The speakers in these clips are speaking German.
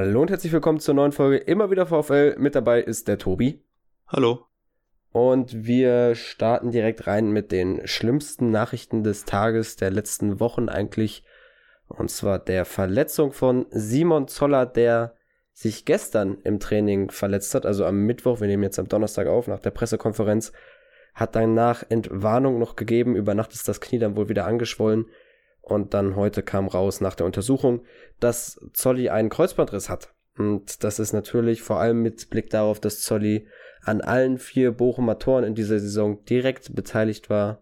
Hallo und herzlich willkommen zur neuen Folge Immer wieder VfL. Mit dabei ist der Tobi. Hallo. Und wir starten direkt rein mit den schlimmsten Nachrichten des Tages, der letzten Wochen eigentlich. Und zwar der Verletzung von Simon Zoller, der sich gestern im Training verletzt hat, also am Mittwoch, wir nehmen jetzt am Donnerstag auf, nach der Pressekonferenz, hat danach Entwarnung noch gegeben, über Nacht ist das Knie dann wohl wieder angeschwollen und dann heute kam raus nach der Untersuchung, dass Zolli einen Kreuzbandriss hat. Und das ist natürlich vor allem mit Blick darauf, dass Zolli an allen vier Bochumer Toren in dieser Saison direkt beteiligt war.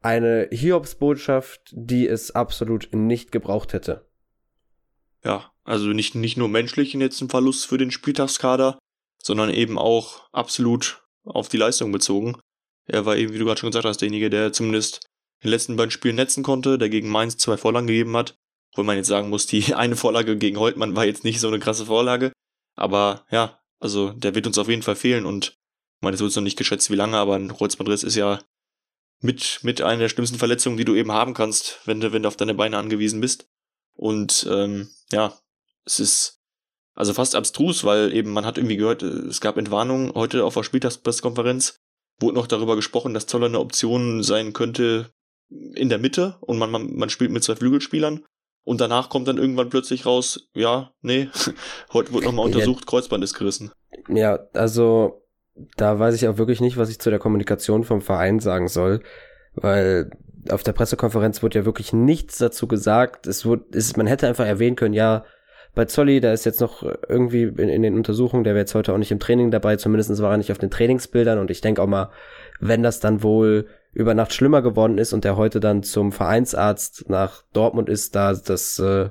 Eine Hiobsbotschaft, die es absolut nicht gebraucht hätte. Ja, also nicht, nicht nur menschlich jetzt ein Verlust für den Spieltagskader, sondern eben auch absolut auf die Leistung bezogen. Er war eben, wie du gerade schon gesagt hast, derjenige, der zumindest den letzten beiden Spielen netzen konnte, der gegen Mainz zwei Vorlagen gegeben hat. Obwohl man jetzt sagen muss, die eine Vorlage gegen Holtmann war jetzt nicht so eine krasse Vorlage. Aber ja, also der wird uns auf jeden Fall fehlen und ich meine, es wird noch nicht geschätzt, wie lange, aber ein Kreuzbandriss ist ja mit, mit einer der schlimmsten Verletzungen, die du eben haben kannst, wenn du, wenn du auf deine Beine angewiesen bist. Und ähm, ja, es ist also fast abstrus, weil eben man hat irgendwie gehört, es gab Entwarnungen heute auf der Spieltagspressekonferenz, wurde noch darüber gesprochen, dass Zoller eine Option sein könnte, in der Mitte und man, man, man spielt mit zwei Flügelspielern. Und danach kommt dann irgendwann plötzlich raus, ja, nee, heute wird nochmal untersucht, ja, Kreuzband ist gerissen. Ja, also da weiß ich auch wirklich nicht, was ich zu der Kommunikation vom Verein sagen soll, weil auf der Pressekonferenz wurde ja wirklich nichts dazu gesagt. Es wurde, es, man hätte einfach erwähnen können, ja, bei Zolli, da ist jetzt noch irgendwie in, in den Untersuchungen, der wäre jetzt heute auch nicht im Training dabei, zumindest war er nicht auf den Trainingsbildern und ich denke auch mal, wenn das dann wohl über Nacht schlimmer geworden ist und der heute dann zum Vereinsarzt nach Dortmund ist, da das äh,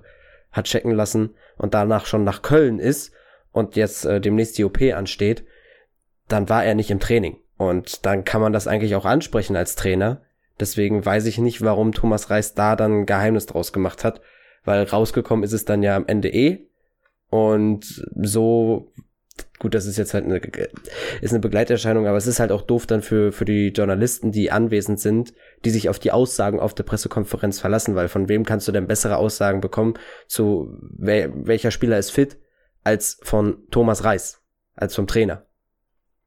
hat checken lassen und danach schon nach Köln ist und jetzt äh, demnächst die OP ansteht, dann war er nicht im Training. Und dann kann man das eigentlich auch ansprechen als Trainer. Deswegen weiß ich nicht, warum Thomas Reis da dann ein Geheimnis draus gemacht hat, weil rausgekommen ist es dann ja am Ende eh. Und so gut, das ist jetzt halt eine, ist eine Begleiterscheinung, aber es ist halt auch doof dann für, für die Journalisten, die anwesend sind, die sich auf die Aussagen auf der Pressekonferenz verlassen, weil von wem kannst du denn bessere Aussagen bekommen zu wer, welcher Spieler ist fit als von Thomas Reis, als vom Trainer.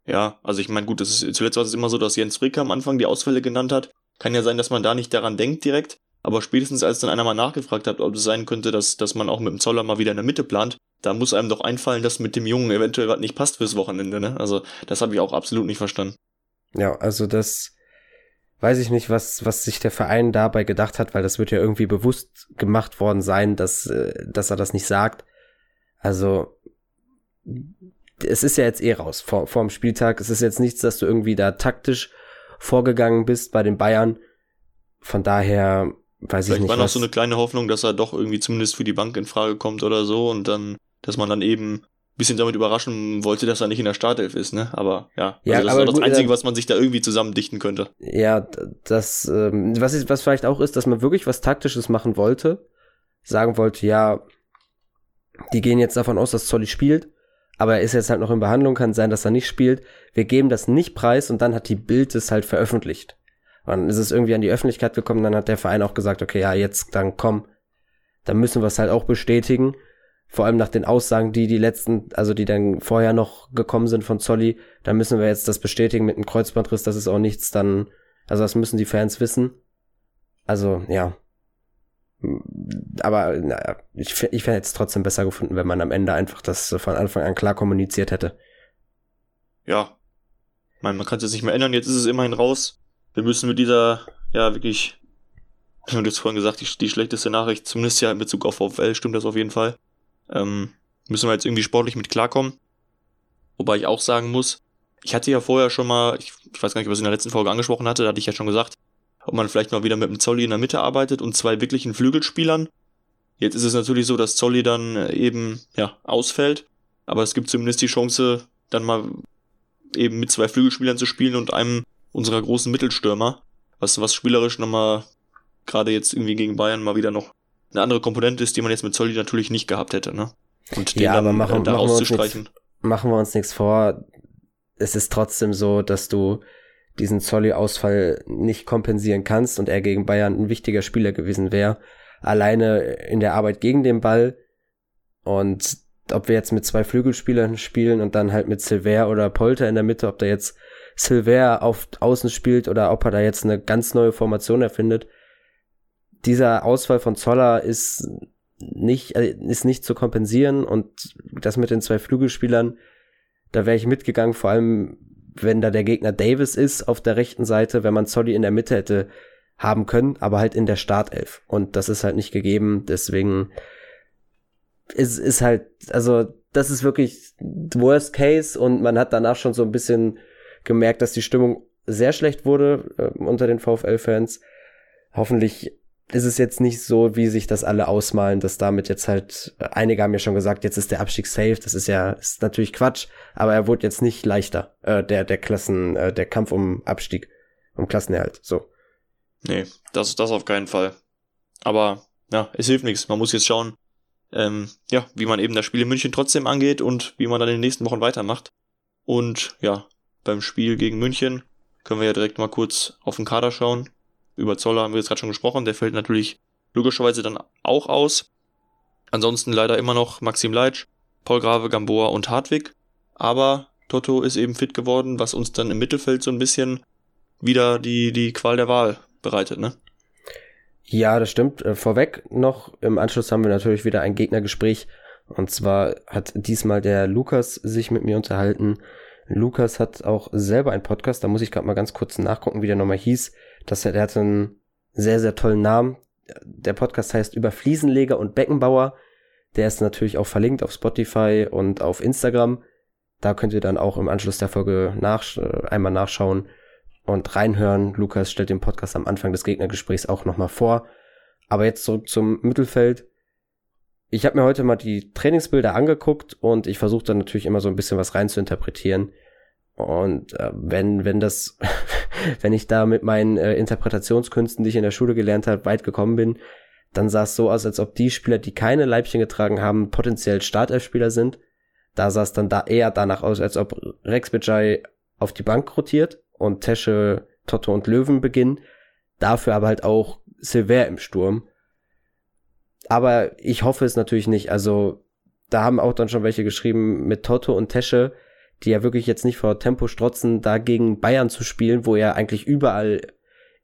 Ja, also ich meine, gut, das ist, zuletzt war es immer so, dass Jens Frick am Anfang die Ausfälle genannt hat. Kann ja sein, dass man da nicht daran denkt direkt. Aber spätestens als dann einer mal nachgefragt hat, ob es sein könnte, dass, dass man auch mit dem Zoller mal wieder in der Mitte plant, da muss einem doch einfallen, dass mit dem Jungen eventuell gerade nicht passt fürs Wochenende, ne? Also, das habe ich auch absolut nicht verstanden. Ja, also das weiß ich nicht, was, was sich der Verein dabei gedacht hat, weil das wird ja irgendwie bewusst gemacht worden sein, dass, äh, dass er das nicht sagt. Also, es ist ja jetzt eh raus vor, vor dem Spieltag. Es ist jetzt nichts, dass du irgendwie da taktisch vorgegangen bist bei den Bayern. Von daher weiß Vielleicht ich nicht. War noch so eine kleine Hoffnung, dass er doch irgendwie zumindest für die Bank in Frage kommt oder so und dann dass man dann eben ein bisschen damit überraschen wollte, dass er nicht in der Startelf ist, ne? Aber ja, ja also das aber ist das Einzige, was man sich da irgendwie zusammendichten könnte. Ja, das, ähm, was, ist, was vielleicht auch ist, dass man wirklich was Taktisches machen wollte, sagen wollte, ja, die gehen jetzt davon aus, dass Zolli spielt, aber er ist jetzt halt noch in Behandlung, kann sein, dass er nicht spielt. Wir geben das nicht preis und dann hat die Bild es halt veröffentlicht. Dann ist es irgendwie an die Öffentlichkeit gekommen, dann hat der Verein auch gesagt, okay, ja, jetzt dann komm, dann müssen wir es halt auch bestätigen vor allem nach den Aussagen, die die letzten, also die dann vorher noch gekommen sind von Zolli, da müssen wir jetzt das bestätigen mit dem Kreuzbandriss, das ist auch nichts dann, also das müssen die Fans wissen. Also, ja. Aber naja, ich, ich fände es trotzdem besser gefunden, wenn man am Ende einfach das von Anfang an klar kommuniziert hätte. Ja. Meine, man kann es jetzt nicht mehr ändern, jetzt ist es immerhin raus. Wir müssen mit dieser, ja, wirklich, du hast vorhin gesagt, die, die schlechteste Nachricht, zumindest ja in Bezug auf VfL, stimmt das auf jeden Fall ähm, müssen wir jetzt irgendwie sportlich mit klarkommen. Wobei ich auch sagen muss, ich hatte ja vorher schon mal, ich, ich weiß gar nicht, was ich in der letzten Folge angesprochen hatte, da hatte ich ja schon gesagt, ob man vielleicht mal wieder mit dem Zolli in der Mitte arbeitet und zwei wirklichen Flügelspielern. Jetzt ist es natürlich so, dass Zolli dann äh, eben ja ausfällt, aber es gibt zumindest die Chance, dann mal eben mit zwei Flügelspielern zu spielen und einem unserer großen Mittelstürmer, was was spielerisch nochmal gerade jetzt irgendwie gegen Bayern mal wieder noch eine andere Komponente ist, die man jetzt mit Zolli natürlich nicht gehabt hätte, ne? Und den ja, dann, aber machen, äh, da machen, wir nix, machen wir uns nichts vor. Es ist trotzdem so, dass du diesen Zolli-Ausfall nicht kompensieren kannst und er gegen Bayern ein wichtiger Spieler gewesen wäre. Alleine in der Arbeit gegen den Ball Und ob wir jetzt mit zwei Flügelspielern spielen und dann halt mit Silver oder Polter in der Mitte, ob da jetzt Silver auf Außen spielt oder ob er da jetzt eine ganz neue Formation erfindet. Dieser Ausfall von Zoller ist nicht, äh, ist nicht zu kompensieren und das mit den zwei Flügelspielern, da wäre ich mitgegangen, vor allem wenn da der Gegner Davis ist auf der rechten Seite, wenn man Zolli in der Mitte hätte haben können, aber halt in der Startelf. Und das ist halt nicht gegeben, deswegen ist, ist halt, also das ist wirklich Worst Case und man hat danach schon so ein bisschen gemerkt, dass die Stimmung sehr schlecht wurde äh, unter den VfL-Fans. Hoffentlich ist es jetzt nicht so, wie sich das alle ausmalen, dass damit jetzt halt, einige haben ja schon gesagt, jetzt ist der Abstieg safe, das ist ja, ist natürlich Quatsch, aber er wurde jetzt nicht leichter, äh, der, der Klassen, äh, der Kampf um Abstieg, um Klassenerhalt, so. Nee, das, das auf keinen Fall. Aber, ja, es hilft nichts, man muss jetzt schauen, ähm, ja, wie man eben das Spiel in München trotzdem angeht und wie man dann in den nächsten Wochen weitermacht. Und, ja, beim Spiel gegen München können wir ja direkt mal kurz auf den Kader schauen über Zoller haben wir jetzt gerade schon gesprochen, der fällt natürlich logischerweise dann auch aus. Ansonsten leider immer noch Maxim Leitsch, Paul Grave, Gamboa und Hartwig. Aber Toto ist eben fit geworden, was uns dann im Mittelfeld so ein bisschen wieder die, die Qual der Wahl bereitet, ne? Ja, das stimmt. Äh, vorweg noch, im Anschluss haben wir natürlich wieder ein Gegnergespräch. Und zwar hat diesmal der Lukas sich mit mir unterhalten. Lukas hat auch selber einen Podcast, da muss ich gerade mal ganz kurz nachgucken, wie der nochmal hieß. Das, der hat einen sehr, sehr tollen Namen. Der Podcast heißt über Fliesenleger und Beckenbauer. Der ist natürlich auch verlinkt auf Spotify und auf Instagram. Da könnt ihr dann auch im Anschluss der Folge nach, äh, einmal nachschauen und reinhören. Lukas stellt den Podcast am Anfang des Gegnergesprächs auch nochmal vor. Aber jetzt zurück zum Mittelfeld. Ich habe mir heute mal die Trainingsbilder angeguckt und ich versuche dann natürlich immer so ein bisschen was rein zu interpretieren. Und äh, wenn, wenn das, wenn ich da mit meinen äh, Interpretationskünsten, die ich in der Schule gelernt habe, weit gekommen bin, dann sah es so aus, als ob die Spieler, die keine Leibchen getragen haben, potenziell Startelfspieler sind. Da sah es dann da eher danach aus, als ob Rex Bajai auf die Bank rotiert und Tesche, Toto und Löwen beginnen. Dafür aber halt auch Silver im Sturm. Aber ich hoffe es natürlich nicht. Also da haben auch dann schon welche geschrieben mit Toto und Tesche die ja wirklich jetzt nicht vor Tempo strotzen, da gegen Bayern zu spielen, wo ja eigentlich überall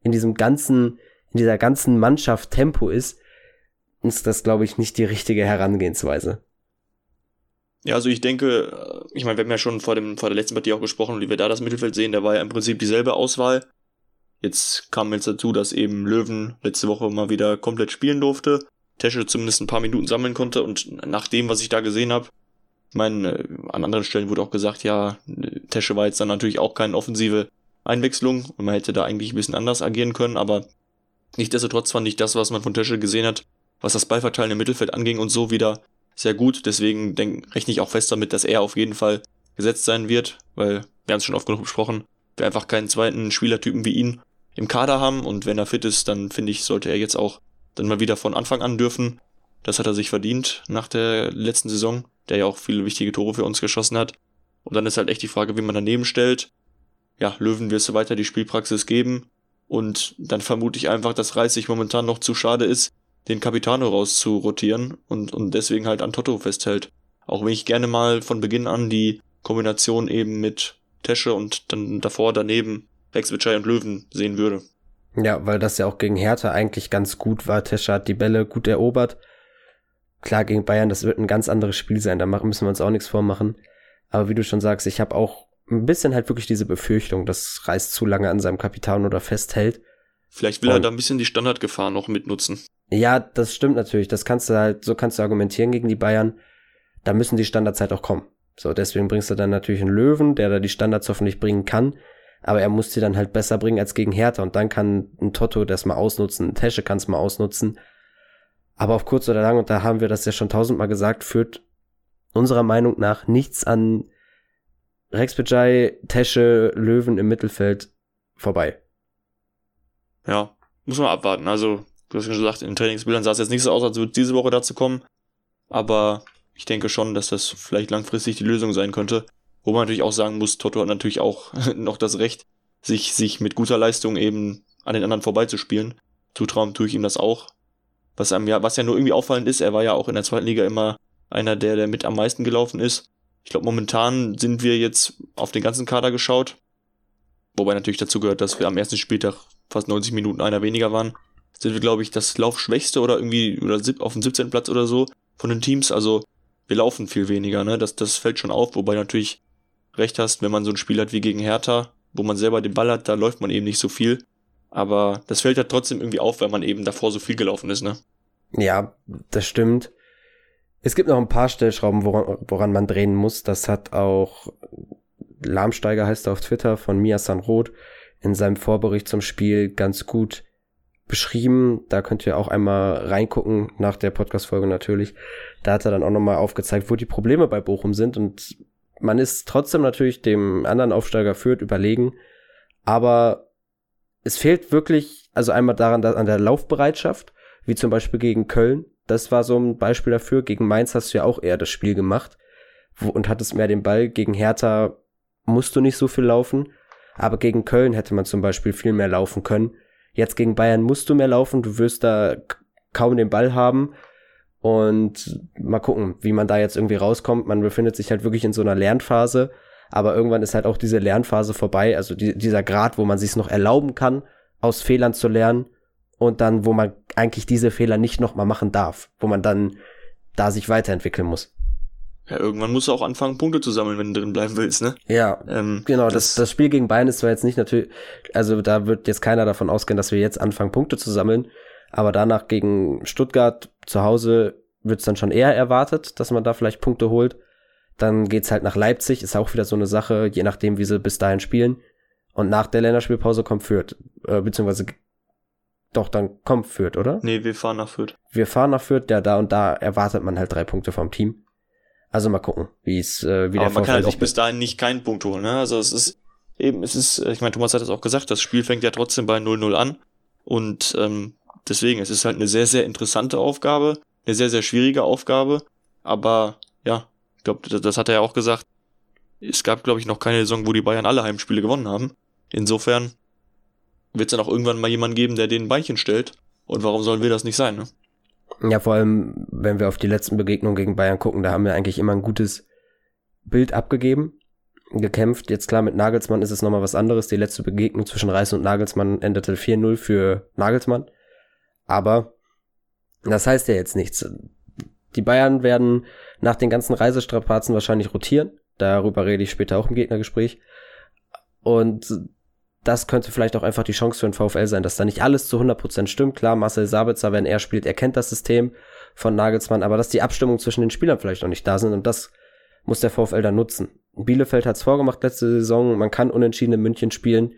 in diesem ganzen, in dieser ganzen Mannschaft Tempo ist, ist das, glaube ich, nicht die richtige Herangehensweise. Ja, also ich denke, äh, ich meine, wir haben ja schon vor, dem, vor der letzten Partie auch gesprochen, wie wir da das Mittelfeld sehen, da war ja im Prinzip dieselbe Auswahl. Jetzt kam jetzt dazu, dass eben Löwen letzte Woche mal wieder komplett spielen durfte, Tesche zumindest ein paar Minuten sammeln konnte und nach dem, was ich da gesehen habe, ich meine, äh, an anderen Stellen wurde auch gesagt, ja, Tesche war jetzt dann natürlich auch keine offensive Einwechslung und man hätte da eigentlich ein bisschen anders agieren können, aber nichtsdestotrotz fand ich das, was man von Tesche gesehen hat, was das Ballverteilen im Mittelfeld anging und so wieder sehr gut. Deswegen denk, rechne ich auch fest damit, dass er auf jeden Fall gesetzt sein wird, weil wir haben es schon oft genug besprochen, wir einfach keinen zweiten Spielertypen wie ihn im Kader haben und wenn er fit ist, dann finde ich, sollte er jetzt auch dann mal wieder von Anfang an dürfen. Das hat er sich verdient nach der letzten Saison der ja auch viele wichtige Tore für uns geschossen hat. Und dann ist halt echt die Frage, wie man daneben stellt. Ja, Löwen wirst du weiter die Spielpraxis geben. Und dann vermute ich einfach, dass Reis sich momentan noch zu schade ist, den Capitano rauszurotieren und, und deswegen halt an Toto festhält. Auch wenn ich gerne mal von Beginn an die Kombination eben mit Tesche und dann davor daneben Rex Witschei und Löwen sehen würde. Ja, weil das ja auch gegen Hertha eigentlich ganz gut war. Tesche hat die Bälle gut erobert Klar, gegen Bayern, das wird ein ganz anderes Spiel sein, da müssen wir uns auch nichts vormachen. Aber wie du schon sagst, ich habe auch ein bisschen halt wirklich diese Befürchtung, dass Reis zu lange an seinem Kapitan oder festhält. Vielleicht will Und, er da ein bisschen die Standardgefahr noch mitnutzen. Ja, das stimmt natürlich. Das kannst du halt, so kannst du argumentieren gegen die Bayern. Da müssen die Standards halt auch kommen. So, deswegen bringst du dann natürlich einen Löwen, der da die Standards hoffentlich bringen kann. Aber er muss sie dann halt besser bringen als gegen Hertha. Und dann kann ein Toto das mal ausnutzen, ein Tesche kann es mal ausnutzen. Aber auf kurz oder lang, und da haben wir das ja schon tausendmal gesagt, führt unserer Meinung nach nichts an Rex Bajai, Tesche, Löwen im Mittelfeld vorbei. Ja, muss man abwarten. Also, du hast ja schon gesagt, in den Trainingsbildern sah es jetzt nicht so aus, als würde diese Woche dazu kommen. Aber ich denke schon, dass das vielleicht langfristig die Lösung sein könnte. Wo man natürlich auch sagen muss, Toto hat natürlich auch noch das Recht, sich, sich mit guter Leistung eben an den anderen vorbeizuspielen. Zutrauen tue ich ihm das auch. Was einem ja, was ja nur irgendwie auffallend ist, er war ja auch in der zweiten Liga immer einer der, der mit am meisten gelaufen ist. Ich glaube, momentan sind wir jetzt auf den ganzen Kader geschaut. Wobei natürlich dazu gehört, dass wir am ersten Spieltag fast 90 Minuten einer weniger waren. Sind wir, glaube ich, das Laufschwächste oder irgendwie oder auf dem 17. Platz oder so von den Teams. Also wir laufen viel weniger, ne? Das, das fällt schon auf, wobei natürlich recht hast, wenn man so ein Spiel hat wie gegen Hertha, wo man selber den Ball hat, da läuft man eben nicht so viel. Aber das fällt halt trotzdem irgendwie auf, weil man eben davor so viel gelaufen ist, ne? Ja, das stimmt. Es gibt noch ein paar Stellschrauben, woran, woran man drehen muss. Das hat auch Lahmsteiger heißt er auf Twitter von Mia Sanroth in seinem Vorbericht zum Spiel ganz gut beschrieben. Da könnt ihr auch einmal reingucken, nach der Podcast-Folge natürlich. Da hat er dann auch nochmal aufgezeigt, wo die Probleme bei Bochum sind. Und man ist trotzdem natürlich dem anderen Aufsteiger führt überlegen. Aber es fehlt wirklich, also einmal daran, dass an der Laufbereitschaft, wie zum Beispiel gegen Köln. Das war so ein Beispiel dafür. Gegen Mainz hast du ja auch eher das Spiel gemacht und hattest mehr den Ball. Gegen Hertha musst du nicht so viel laufen. Aber gegen Köln hätte man zum Beispiel viel mehr laufen können. Jetzt gegen Bayern musst du mehr laufen, du wirst da kaum den Ball haben. Und mal gucken, wie man da jetzt irgendwie rauskommt. Man befindet sich halt wirklich in so einer Lernphase. Aber irgendwann ist halt auch diese Lernphase vorbei. Also die, dieser Grad, wo man sich noch erlauben kann, aus Fehlern zu lernen. Und dann, wo man eigentlich diese Fehler nicht nochmal machen darf. Wo man dann da sich weiterentwickeln muss. Ja, irgendwann musst du auch anfangen, Punkte zu sammeln, wenn du drin bleiben willst, ne? Ja, ähm, genau. Das, das, das Spiel gegen Bayern ist zwar jetzt nicht natürlich, also da wird jetzt keiner davon ausgehen, dass wir jetzt anfangen, Punkte zu sammeln, aber danach gegen Stuttgart zu Hause wird es dann schon eher erwartet, dass man da vielleicht Punkte holt. Dann geht's halt nach Leipzig, ist auch wieder so eine Sache, je nachdem, wie sie bis dahin spielen. Und nach der Länderspielpause kommt Fürth, äh, beziehungsweise doch, dann kommt Fürth, oder? Nee, wir fahren nach Fürth. Wir fahren nach Fürth, ja, da und da erwartet man halt drei Punkte vom Team. Also mal gucken, wie es äh, wie Aber man kann halt auch bis dahin nicht keinen Punkt holen. Ne? Also es ist eben, es ist, ich meine, Thomas hat es auch gesagt, das Spiel fängt ja trotzdem bei 0-0 an. Und ähm, deswegen, es ist halt eine sehr, sehr interessante Aufgabe, eine sehr, sehr schwierige Aufgabe. Aber ja, ich glaube, das, hat er ja auch gesagt. Es gab, glaube ich, noch keine Saison, wo die Bayern alle Heimspiele gewonnen haben. Insofern wird es dann auch irgendwann mal jemanden geben, der den Beinchen stellt. Und warum sollen wir das nicht sein, ne? Ja, vor allem, wenn wir auf die letzten Begegnungen gegen Bayern gucken, da haben wir eigentlich immer ein gutes Bild abgegeben, gekämpft. Jetzt klar, mit Nagelsmann ist es nochmal was anderes. Die letzte Begegnung zwischen Reis und Nagelsmann endete 4-0 für Nagelsmann. Aber das heißt ja jetzt nichts. Die Bayern werden nach den ganzen Reisestrapazen wahrscheinlich rotieren. Darüber rede ich später auch im Gegnergespräch. Und das könnte vielleicht auch einfach die Chance für den VfL sein, dass da nicht alles zu 100% stimmt. Klar, Marcel Sabitzer, wenn er spielt, er kennt das System von Nagelsmann, aber dass die Abstimmung zwischen den Spielern vielleicht noch nicht da sind und das muss der VfL dann nutzen. Bielefeld hat es vorgemacht letzte Saison, man kann unentschieden in München spielen.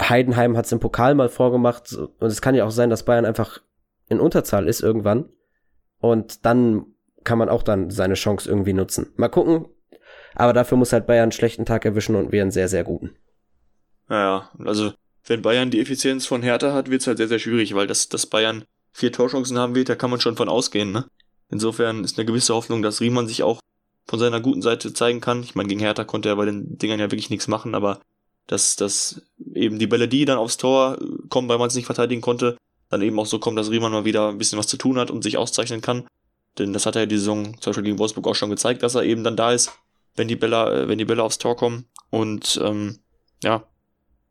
Heidenheim hat es im Pokal mal vorgemacht und es kann ja auch sein, dass Bayern einfach in Unterzahl ist irgendwann und dann kann man auch dann seine Chance irgendwie nutzen. Mal gucken, aber dafür muss halt Bayern einen schlechten Tag erwischen und wir einen sehr, sehr guten. Naja, also wenn Bayern die Effizienz von Hertha hat, wird's halt sehr, sehr schwierig, weil das, dass Bayern vier Torchancen haben wird, da kann man schon von ausgehen, ne? Insofern ist eine gewisse Hoffnung, dass Riemann sich auch von seiner guten Seite zeigen kann. Ich meine, gegen Hertha konnte er bei den Dingern ja wirklich nichts machen, aber dass, dass eben die Bälle, die dann aufs Tor kommen, weil man es nicht verteidigen konnte, dann eben auch so kommt, dass Riemann mal wieder ein bisschen was zu tun hat und sich auszeichnen kann. Denn das hat er ja die Saison zum Beispiel gegen Wolfsburg auch schon gezeigt, dass er eben dann da ist, wenn die Bälle, wenn die Bälle aufs Tor kommen. Und ähm, ja,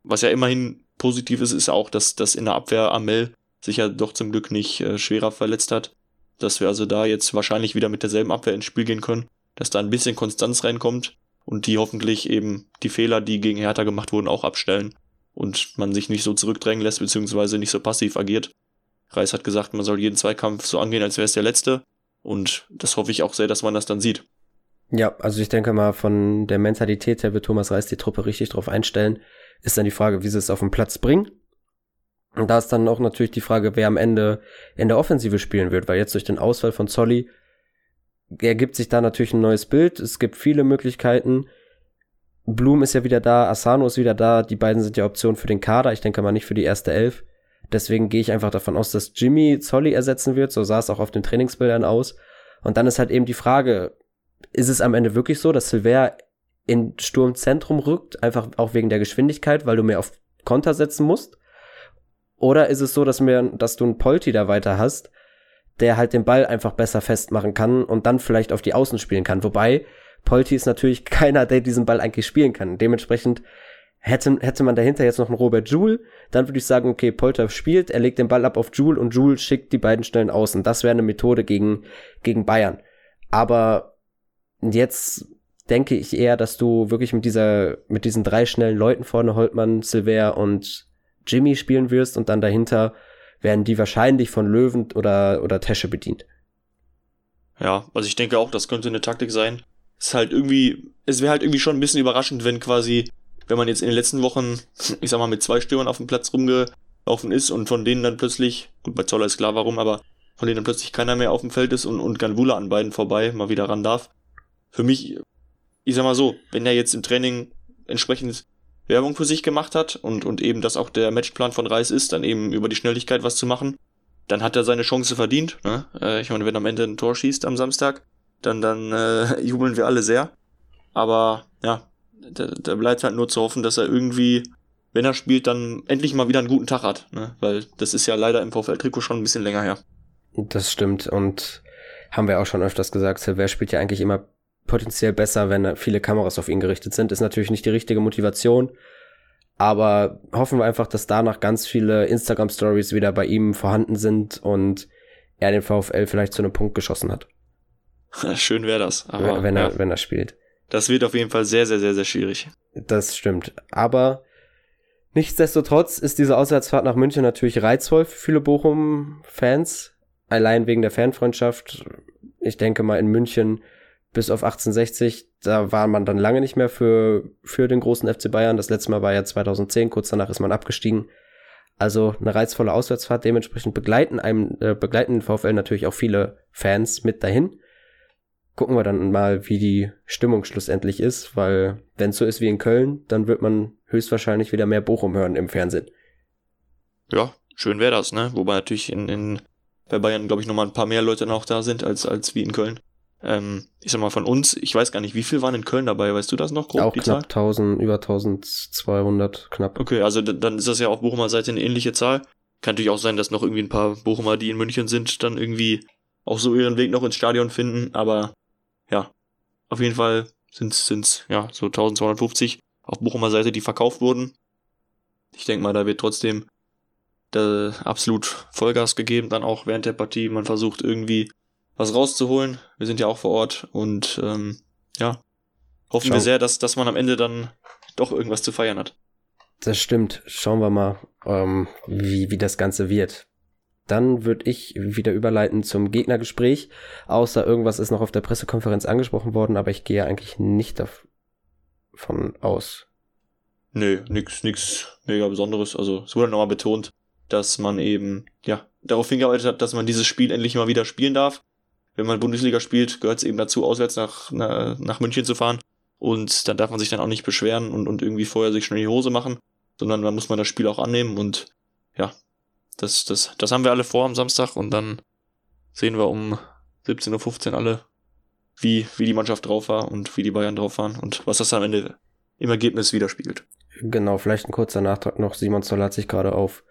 was ja immerhin positiv ist, ist auch, dass, dass in der Abwehr Amel sich ja doch zum Glück nicht äh, schwerer verletzt hat. Dass wir also da jetzt wahrscheinlich wieder mit derselben Abwehr ins Spiel gehen können, dass da ein bisschen Konstanz reinkommt und die hoffentlich eben die Fehler, die gegen Hertha gemacht wurden, auch abstellen und man sich nicht so zurückdrängen lässt, beziehungsweise nicht so passiv agiert. Reis hat gesagt, man soll jeden Zweikampf so angehen, als wäre es der letzte. Und das hoffe ich auch sehr, dass man das dann sieht. Ja, also ich denke mal, von der Mentalität her wird Thomas Reis die Truppe richtig drauf einstellen. Ist dann die Frage, wie sie es auf den Platz bringen. Und da ist dann auch natürlich die Frage, wer am Ende in der Offensive spielen wird, weil jetzt durch den Ausfall von Zolli ergibt sich da natürlich ein neues Bild. Es gibt viele Möglichkeiten. Blum ist ja wieder da, Asano ist wieder da. Die beiden sind ja Optionen für den Kader. Ich denke mal nicht für die erste Elf. Deswegen gehe ich einfach davon aus, dass Jimmy Zolli ersetzen wird. So sah es auch auf den Trainingsbildern aus. Und dann ist halt eben die Frage, ist es am Ende wirklich so, dass Silver in Sturmzentrum rückt, einfach auch wegen der Geschwindigkeit, weil du mehr auf Konter setzen musst? Oder ist es so, dass, mir, dass du einen Polti da weiter hast, der halt den Ball einfach besser festmachen kann und dann vielleicht auf die Außen spielen kann. Wobei, Polti ist natürlich keiner, der diesen Ball eigentlich spielen kann. Dementsprechend hätte, hätte man dahinter jetzt noch einen Robert Joule, dann würde ich sagen, okay, Polter spielt, er legt den Ball ab auf Joule und Joule schickt die beiden Stellen außen. Das wäre eine Methode gegen, gegen Bayern. Aber jetzt denke ich eher, dass du wirklich mit dieser, mit diesen drei schnellen Leuten vorne, Holtmann, Silver und Jimmy spielen wirst und dann dahinter werden die wahrscheinlich von Löwen oder, oder Tesche bedient. Ja, also ich denke auch, das könnte eine Taktik sein. Es ist halt irgendwie, es wäre halt irgendwie schon ein bisschen überraschend, wenn quasi, wenn man jetzt in den letzten Wochen, ich sag mal, mit zwei Stürmern auf dem Platz rumgelaufen ist und von denen dann plötzlich, gut, bei Zoller ist klar warum, aber von denen dann plötzlich keiner mehr auf dem Feld ist und, und Ganvula an beiden vorbei mal wieder ran darf. Für mich, ich sag mal so, wenn er jetzt im Training entsprechend Werbung für sich gemacht hat und, und eben das auch der Matchplan von Reis ist, dann eben über die Schnelligkeit was zu machen, dann hat er seine Chance verdient. Ne? Äh, ich meine, wenn er am Ende ein Tor schießt am Samstag, dann, dann äh, jubeln wir alle sehr. Aber ja, da, da bleibt halt nur zu hoffen, dass er irgendwie, wenn er spielt, dann endlich mal wieder einen guten Tag hat. Ne? Weil das ist ja leider im VfL-Trikot schon ein bisschen länger her. Das stimmt und haben wir auch schon öfters gesagt, Silver spielt ja eigentlich immer potenziell besser, wenn viele Kameras auf ihn gerichtet sind. Ist natürlich nicht die richtige Motivation. Aber hoffen wir einfach, dass danach ganz viele Instagram-Stories wieder bei ihm vorhanden sind und er den VfL vielleicht zu einem Punkt geschossen hat. Schön wäre das. Aber, wenn, er, ja. wenn er spielt. Das wird auf jeden Fall sehr, sehr, sehr, sehr schwierig. Das stimmt. Aber nichtsdestotrotz ist diese Auswärtsfahrt nach München natürlich reizvoll für viele Bochum-Fans. Allein wegen der Fanfreundschaft. Ich denke mal in München bis auf 1860, da war man dann lange nicht mehr für, für den großen FC Bayern. Das letzte Mal war ja 2010, kurz danach ist man abgestiegen. Also eine reizvolle Auswärtsfahrt, dementsprechend begleiten einem, äh, begleiten den VfL natürlich auch viele Fans mit dahin. Gucken wir dann mal, wie die Stimmung schlussendlich ist, weil wenn es so ist wie in Köln, dann wird man höchstwahrscheinlich wieder mehr Bochum hören im Fernsehen. Ja, schön wäre das, ne? Wobei natürlich in, in bei Bayern, glaube ich, nochmal ein paar mehr Leute noch da sind als, als wie in Köln ähm, ich sag mal von uns, ich weiß gar nicht, wie viel waren in Köln dabei, weißt du das noch grob? Auch knapp Zahl? 1000, über 1200 knapp. Okay, also dann ist das ja auf Bochumer Seite eine ähnliche Zahl. Kann natürlich auch sein, dass noch irgendwie ein paar Bochumer, die in München sind, dann irgendwie auch so ihren Weg noch ins Stadion finden, aber ja, auf jeden Fall sind es ja so 1250 auf Bochumer Seite, die verkauft wurden. Ich denke mal, da wird trotzdem da absolut Vollgas gegeben, dann auch während der Partie. Man versucht irgendwie was rauszuholen. Wir sind ja auch vor Ort und ähm, ja, hoffen Schau. wir sehr, dass, dass man am Ende dann doch irgendwas zu feiern hat. Das stimmt. Schauen wir mal, ähm, wie, wie das Ganze wird. Dann würde ich wieder überleiten zum Gegnergespräch. Außer irgendwas ist noch auf der Pressekonferenz angesprochen worden, aber ich gehe eigentlich nicht davon aus. Nö, nix, nix mega Besonderes. Also es wurde nochmal betont, dass man eben, ja, darauf hingearbeitet hat, dass man dieses Spiel endlich mal wieder spielen darf wenn man Bundesliga spielt, gehört es eben dazu, auswärts nach, nach, nach München zu fahren. Und dann darf man sich dann auch nicht beschweren und, und irgendwie vorher sich schnell die Hose machen, sondern dann muss man das Spiel auch annehmen und ja, das, das, das haben wir alle vor am Samstag und dann sehen wir um 17.15 Uhr alle, wie, wie die Mannschaft drauf war und wie die Bayern drauf waren und was das am Ende im Ergebnis widerspiegelt. Genau, vielleicht ein kurzer Nachtrag noch. Simon Zoll hat sich gerade auf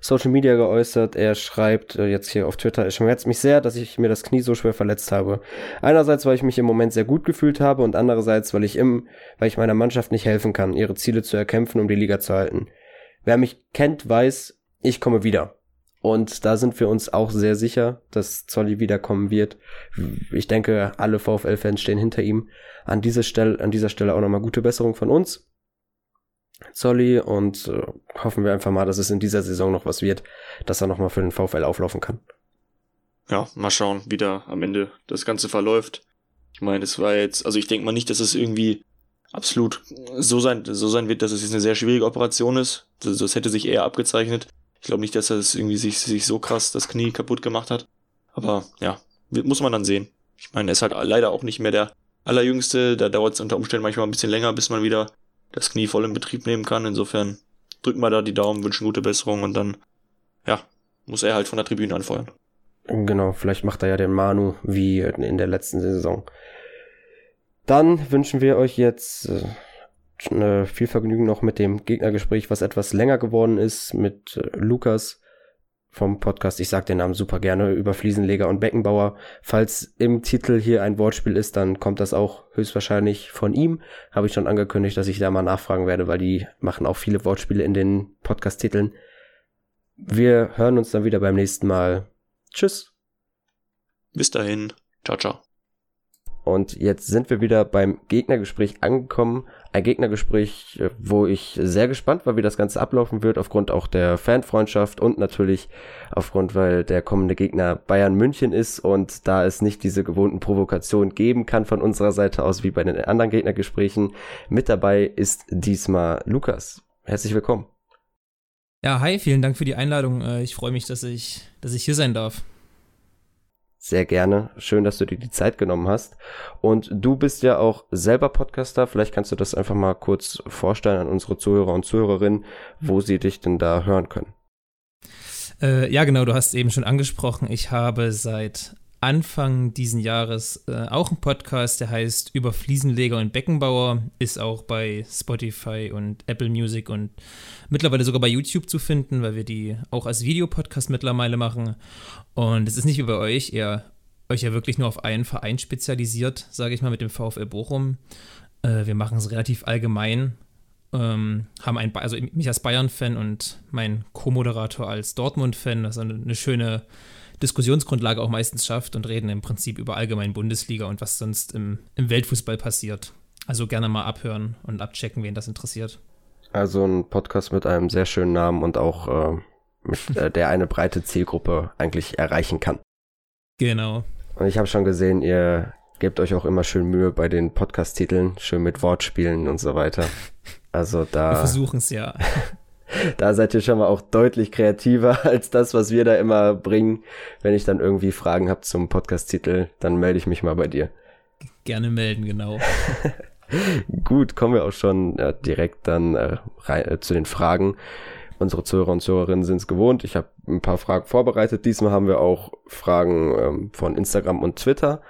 Social Media geäußert. Er schreibt äh, jetzt hier auf Twitter, es schmerzt mich sehr, dass ich mir das Knie so schwer verletzt habe. Einerseits, weil ich mich im Moment sehr gut gefühlt habe und andererseits, weil ich im, weil ich meiner Mannschaft nicht helfen kann, ihre Ziele zu erkämpfen, um die Liga zu halten. Wer mich kennt, weiß, ich komme wieder. Und da sind wir uns auch sehr sicher, dass Zolli wiederkommen wird. Ich denke, alle VfL-Fans stehen hinter ihm. An dieser Stelle, an dieser Stelle auch nochmal gute Besserung von uns. Zolli und äh, hoffen wir einfach mal, dass es in dieser Saison noch was wird, dass er nochmal für den VfL auflaufen kann. Ja, mal schauen, wie da am Ende das Ganze verläuft. Ich meine, es war jetzt, also ich denke mal nicht, dass es irgendwie absolut so sein, so sein wird, dass es jetzt eine sehr schwierige Operation ist. Das, das hätte sich eher abgezeichnet. Ich glaube nicht, dass er es irgendwie sich, sich so krass das Knie kaputt gemacht hat. Aber ja, muss man dann sehen. Ich meine, er ist halt leider auch nicht mehr der allerjüngste. Da dauert es unter Umständen manchmal ein bisschen länger, bis man wieder das Knie voll in Betrieb nehmen kann. Insofern drücken wir da die Daumen, wünschen gute Besserung und dann, ja, muss er halt von der Tribüne anfeuern. Genau, vielleicht macht er ja den Manu wie in der letzten Saison. Dann wünschen wir euch jetzt äh, viel Vergnügen noch mit dem Gegnergespräch, was etwas länger geworden ist, mit äh, Lukas vom Podcast. Ich sage den Namen super gerne über Fliesenleger und Beckenbauer. Falls im Titel hier ein Wortspiel ist, dann kommt das auch höchstwahrscheinlich von ihm. Habe ich schon angekündigt, dass ich da mal nachfragen werde, weil die machen auch viele Wortspiele in den Podcast-Titeln. Wir hören uns dann wieder beim nächsten Mal. Tschüss. Bis dahin. Ciao, ciao. Und jetzt sind wir wieder beim Gegnergespräch angekommen. Ein Gegnergespräch, äh, wo ich sehr gespannt war, wie das Ganze ablaufen wird, aufgrund auch der Fanfreundschaft und natürlich aufgrund, weil der kommende Gegner Bayern München ist und da es nicht diese gewohnten Provokationen geben kann von unserer Seite aus wie bei den anderen Gegnergesprächen. Mit dabei ist diesmal Lukas. Herzlich willkommen. Ja, hi, vielen Dank für die Einladung. Äh, ich freue mich, dass ich, dass ich hier sein darf sehr gerne. Schön, dass du dir die Zeit genommen hast. Und du bist ja auch selber Podcaster. Vielleicht kannst du das einfach mal kurz vorstellen an unsere Zuhörer und Zuhörerinnen, wo sie dich denn da hören können. Äh, ja, genau, du hast eben schon angesprochen. Ich habe seit Anfang diesen Jahres äh, auch einen Podcast, der heißt Über Fliesenleger und Beckenbauer, ist auch bei Spotify und Apple Music und mittlerweile sogar bei YouTube zu finden, weil wir die auch als Videopodcast mittlerweile machen. Und es ist nicht wie bei euch, ihr euch ja wirklich nur auf einen Verein spezialisiert, sage ich mal, mit dem VfL Bochum. Äh, wir machen es relativ allgemein. Ähm, haben ein, also mich als Bayern-Fan und mein Co-Moderator als Dortmund-Fan, das ist eine schöne Diskussionsgrundlage auch meistens schafft und reden im Prinzip über allgemein Bundesliga und was sonst im, im Weltfußball passiert. Also gerne mal abhören und abchecken, wen das interessiert. Also ein Podcast mit einem sehr schönen Namen und auch äh, mit äh, der eine breite Zielgruppe eigentlich erreichen kann. Genau. Und ich habe schon gesehen, ihr gebt euch auch immer schön Mühe bei den Podcast-Titeln, schön mit Wortspielen und so weiter. Also da. Wir versuchen es ja. Da seid ihr schon mal auch deutlich kreativer als das, was wir da immer bringen. Wenn ich dann irgendwie Fragen habe zum Podcast-Titel, dann melde ich mich mal bei dir. Gerne melden, genau. Gut, kommen wir auch schon ja, direkt dann äh, rein, äh, zu den Fragen. Unsere Zuhörer und Zuhörerinnen sind es gewohnt. Ich habe ein paar Fragen vorbereitet. Diesmal haben wir auch Fragen ähm, von Instagram und Twitter.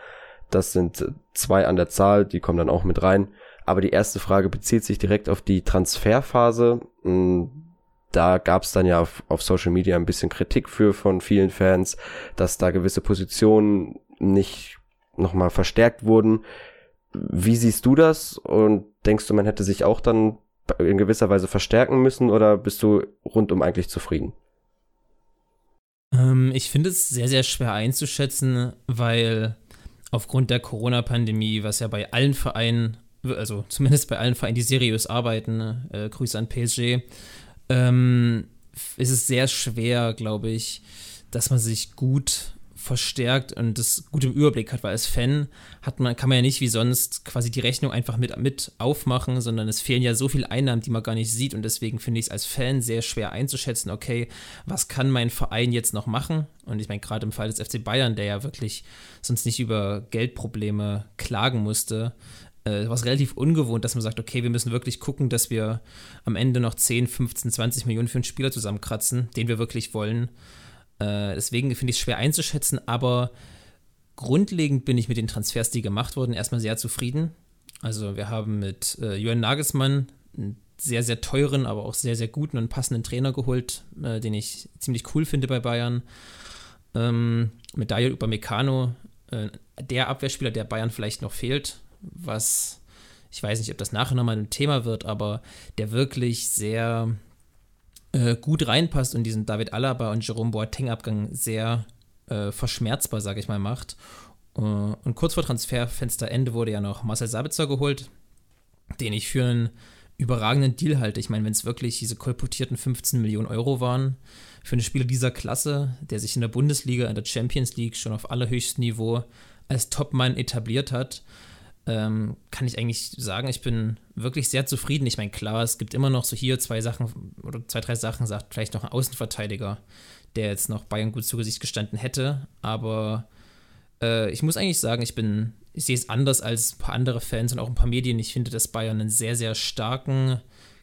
Das sind zwei an der Zahl, die kommen dann auch mit rein. Aber die erste Frage bezieht sich direkt auf die Transferphase. Da gab es dann ja auf, auf, Social Media ein bisschen Kritik für von vielen Fans, dass da gewisse Positionen nicht nochmal verstärkt wurden. Wie siehst du das und denkst du, man hätte sich auch dann in gewisser Weise verstärken müssen oder bist du rundum eigentlich zufrieden? Ähm, ich finde es sehr, sehr schwer einzuschätzen, weil aufgrund der Corona-Pandemie, was ja bei allen Vereinen, also zumindest bei allen Vereinen, die seriös arbeiten, äh, Grüße an PSG, ähm, ist es sehr schwer, glaube ich, dass man sich gut verstärkt und das gut im Überblick hat, weil als Fan hat man, kann man ja nicht wie sonst quasi die Rechnung einfach mit, mit aufmachen, sondern es fehlen ja so viele Einnahmen, die man gar nicht sieht und deswegen finde ich es als Fan sehr schwer einzuschätzen, okay, was kann mein Verein jetzt noch machen? Und ich meine, gerade im Fall des FC Bayern, der ja wirklich sonst nicht über Geldprobleme klagen musste, äh, was relativ ungewohnt, dass man sagt, okay, wir müssen wirklich gucken, dass wir am Ende noch 10, 15, 20 Millionen für einen Spieler zusammenkratzen, den wir wirklich wollen. Äh, deswegen finde ich es schwer einzuschätzen, aber grundlegend bin ich mit den Transfers, die gemacht wurden, erstmal sehr zufrieden. Also wir haben mit äh, Jörn Nagelsmann einen sehr, sehr teuren, aber auch sehr, sehr guten und passenden Trainer geholt, äh, den ich ziemlich cool finde bei Bayern. Ähm, mit Daniel Upamecano, äh, der Abwehrspieler, der Bayern vielleicht noch fehlt, was ich weiß nicht, ob das nachher nochmal ein Thema wird, aber der wirklich sehr äh, gut reinpasst und diesen David Alaba und Jerome Boateng-Abgang sehr äh, verschmerzbar, sage ich mal, macht. Uh, und kurz vor Transferfensterende wurde ja noch Marcel Sabitzer geholt, den ich für einen überragenden Deal halte. Ich meine, wenn es wirklich diese kolportierten 15 Millionen Euro waren für einen Spieler dieser Klasse, der sich in der Bundesliga, in der Champions League schon auf allerhöchstem Niveau als Topmann etabliert hat, ähm, kann ich eigentlich sagen, ich bin wirklich sehr zufrieden. Ich meine, klar, es gibt immer noch so hier zwei Sachen oder zwei, drei Sachen, sagt vielleicht noch ein Außenverteidiger, der jetzt noch Bayern gut zu Gesicht gestanden hätte. Aber äh, ich muss eigentlich sagen, ich bin, ich sehe es anders als ein paar andere Fans und auch ein paar Medien. Ich finde, dass Bayern einen sehr, sehr starken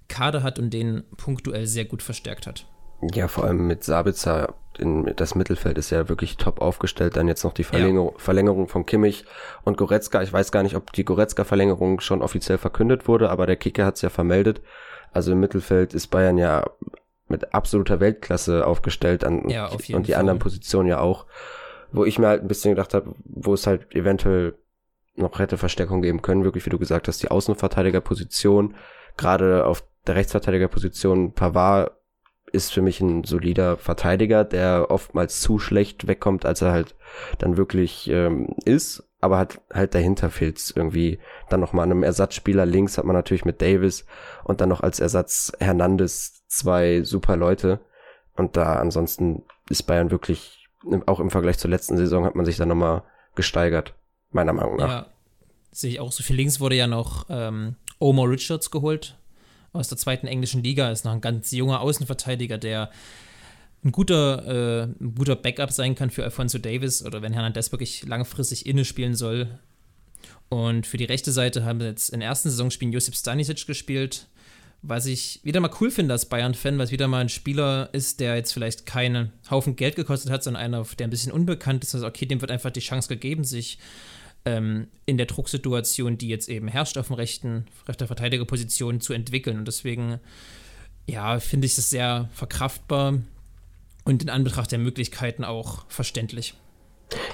Kader hat und den punktuell sehr gut verstärkt hat. Ja, vor allem mit Sabitzer, in, das Mittelfeld ist ja wirklich top aufgestellt. Dann jetzt noch die Verlängerung, ja. Verlängerung von Kimmich und Goretzka. Ich weiß gar nicht, ob die Goretzka-Verlängerung schon offiziell verkündet wurde, aber der Kicker hat es ja vermeldet. Also im Mittelfeld ist Bayern ja mit absoluter Weltklasse aufgestellt an, ja, auf und die Fall. anderen Positionen ja auch, wo ich mir halt ein bisschen gedacht habe, wo es halt eventuell noch hätte Verstärkung geben können, wirklich wie du gesagt hast, die Außenverteidigerposition, gerade auf der Rechtsverteidigerposition Pavard ist für mich ein solider Verteidiger, der oftmals zu schlecht wegkommt, als er halt dann wirklich ähm, ist, aber hat halt dahinter fehlt irgendwie. Dann noch mal einem Ersatzspieler links hat man natürlich mit Davis und dann noch als Ersatz Hernandez zwei super Leute. Und da ansonsten ist Bayern wirklich auch im Vergleich zur letzten Saison hat man sich dann noch mal gesteigert meiner Meinung nach. Ja, sehe ich auch. So viel. Links wurde ja noch ähm, Omar Richards geholt aus der zweiten englischen Liga. Ist noch ein ganz junger Außenverteidiger, der ein guter, äh, ein guter Backup sein kann für Alfonso Davis oder wenn Hernandez wirklich langfristig inne spielen soll. Und für die rechte Seite haben wir jetzt in den ersten Saisonspielen Josip Stanisic gespielt, was ich wieder mal cool finde als Bayern-Fan, weil es wieder mal ein Spieler ist, der jetzt vielleicht keinen Haufen Geld gekostet hat, sondern einer, der ein bisschen unbekannt ist. Also okay, dem wird einfach die Chance gegeben, sich ähm, in der Drucksituation, die jetzt eben herrscht auf dem rechten, rechter Verteidigerposition, zu entwickeln. Und deswegen, ja, finde ich das sehr verkraftbar und in Anbetracht der Möglichkeiten auch verständlich.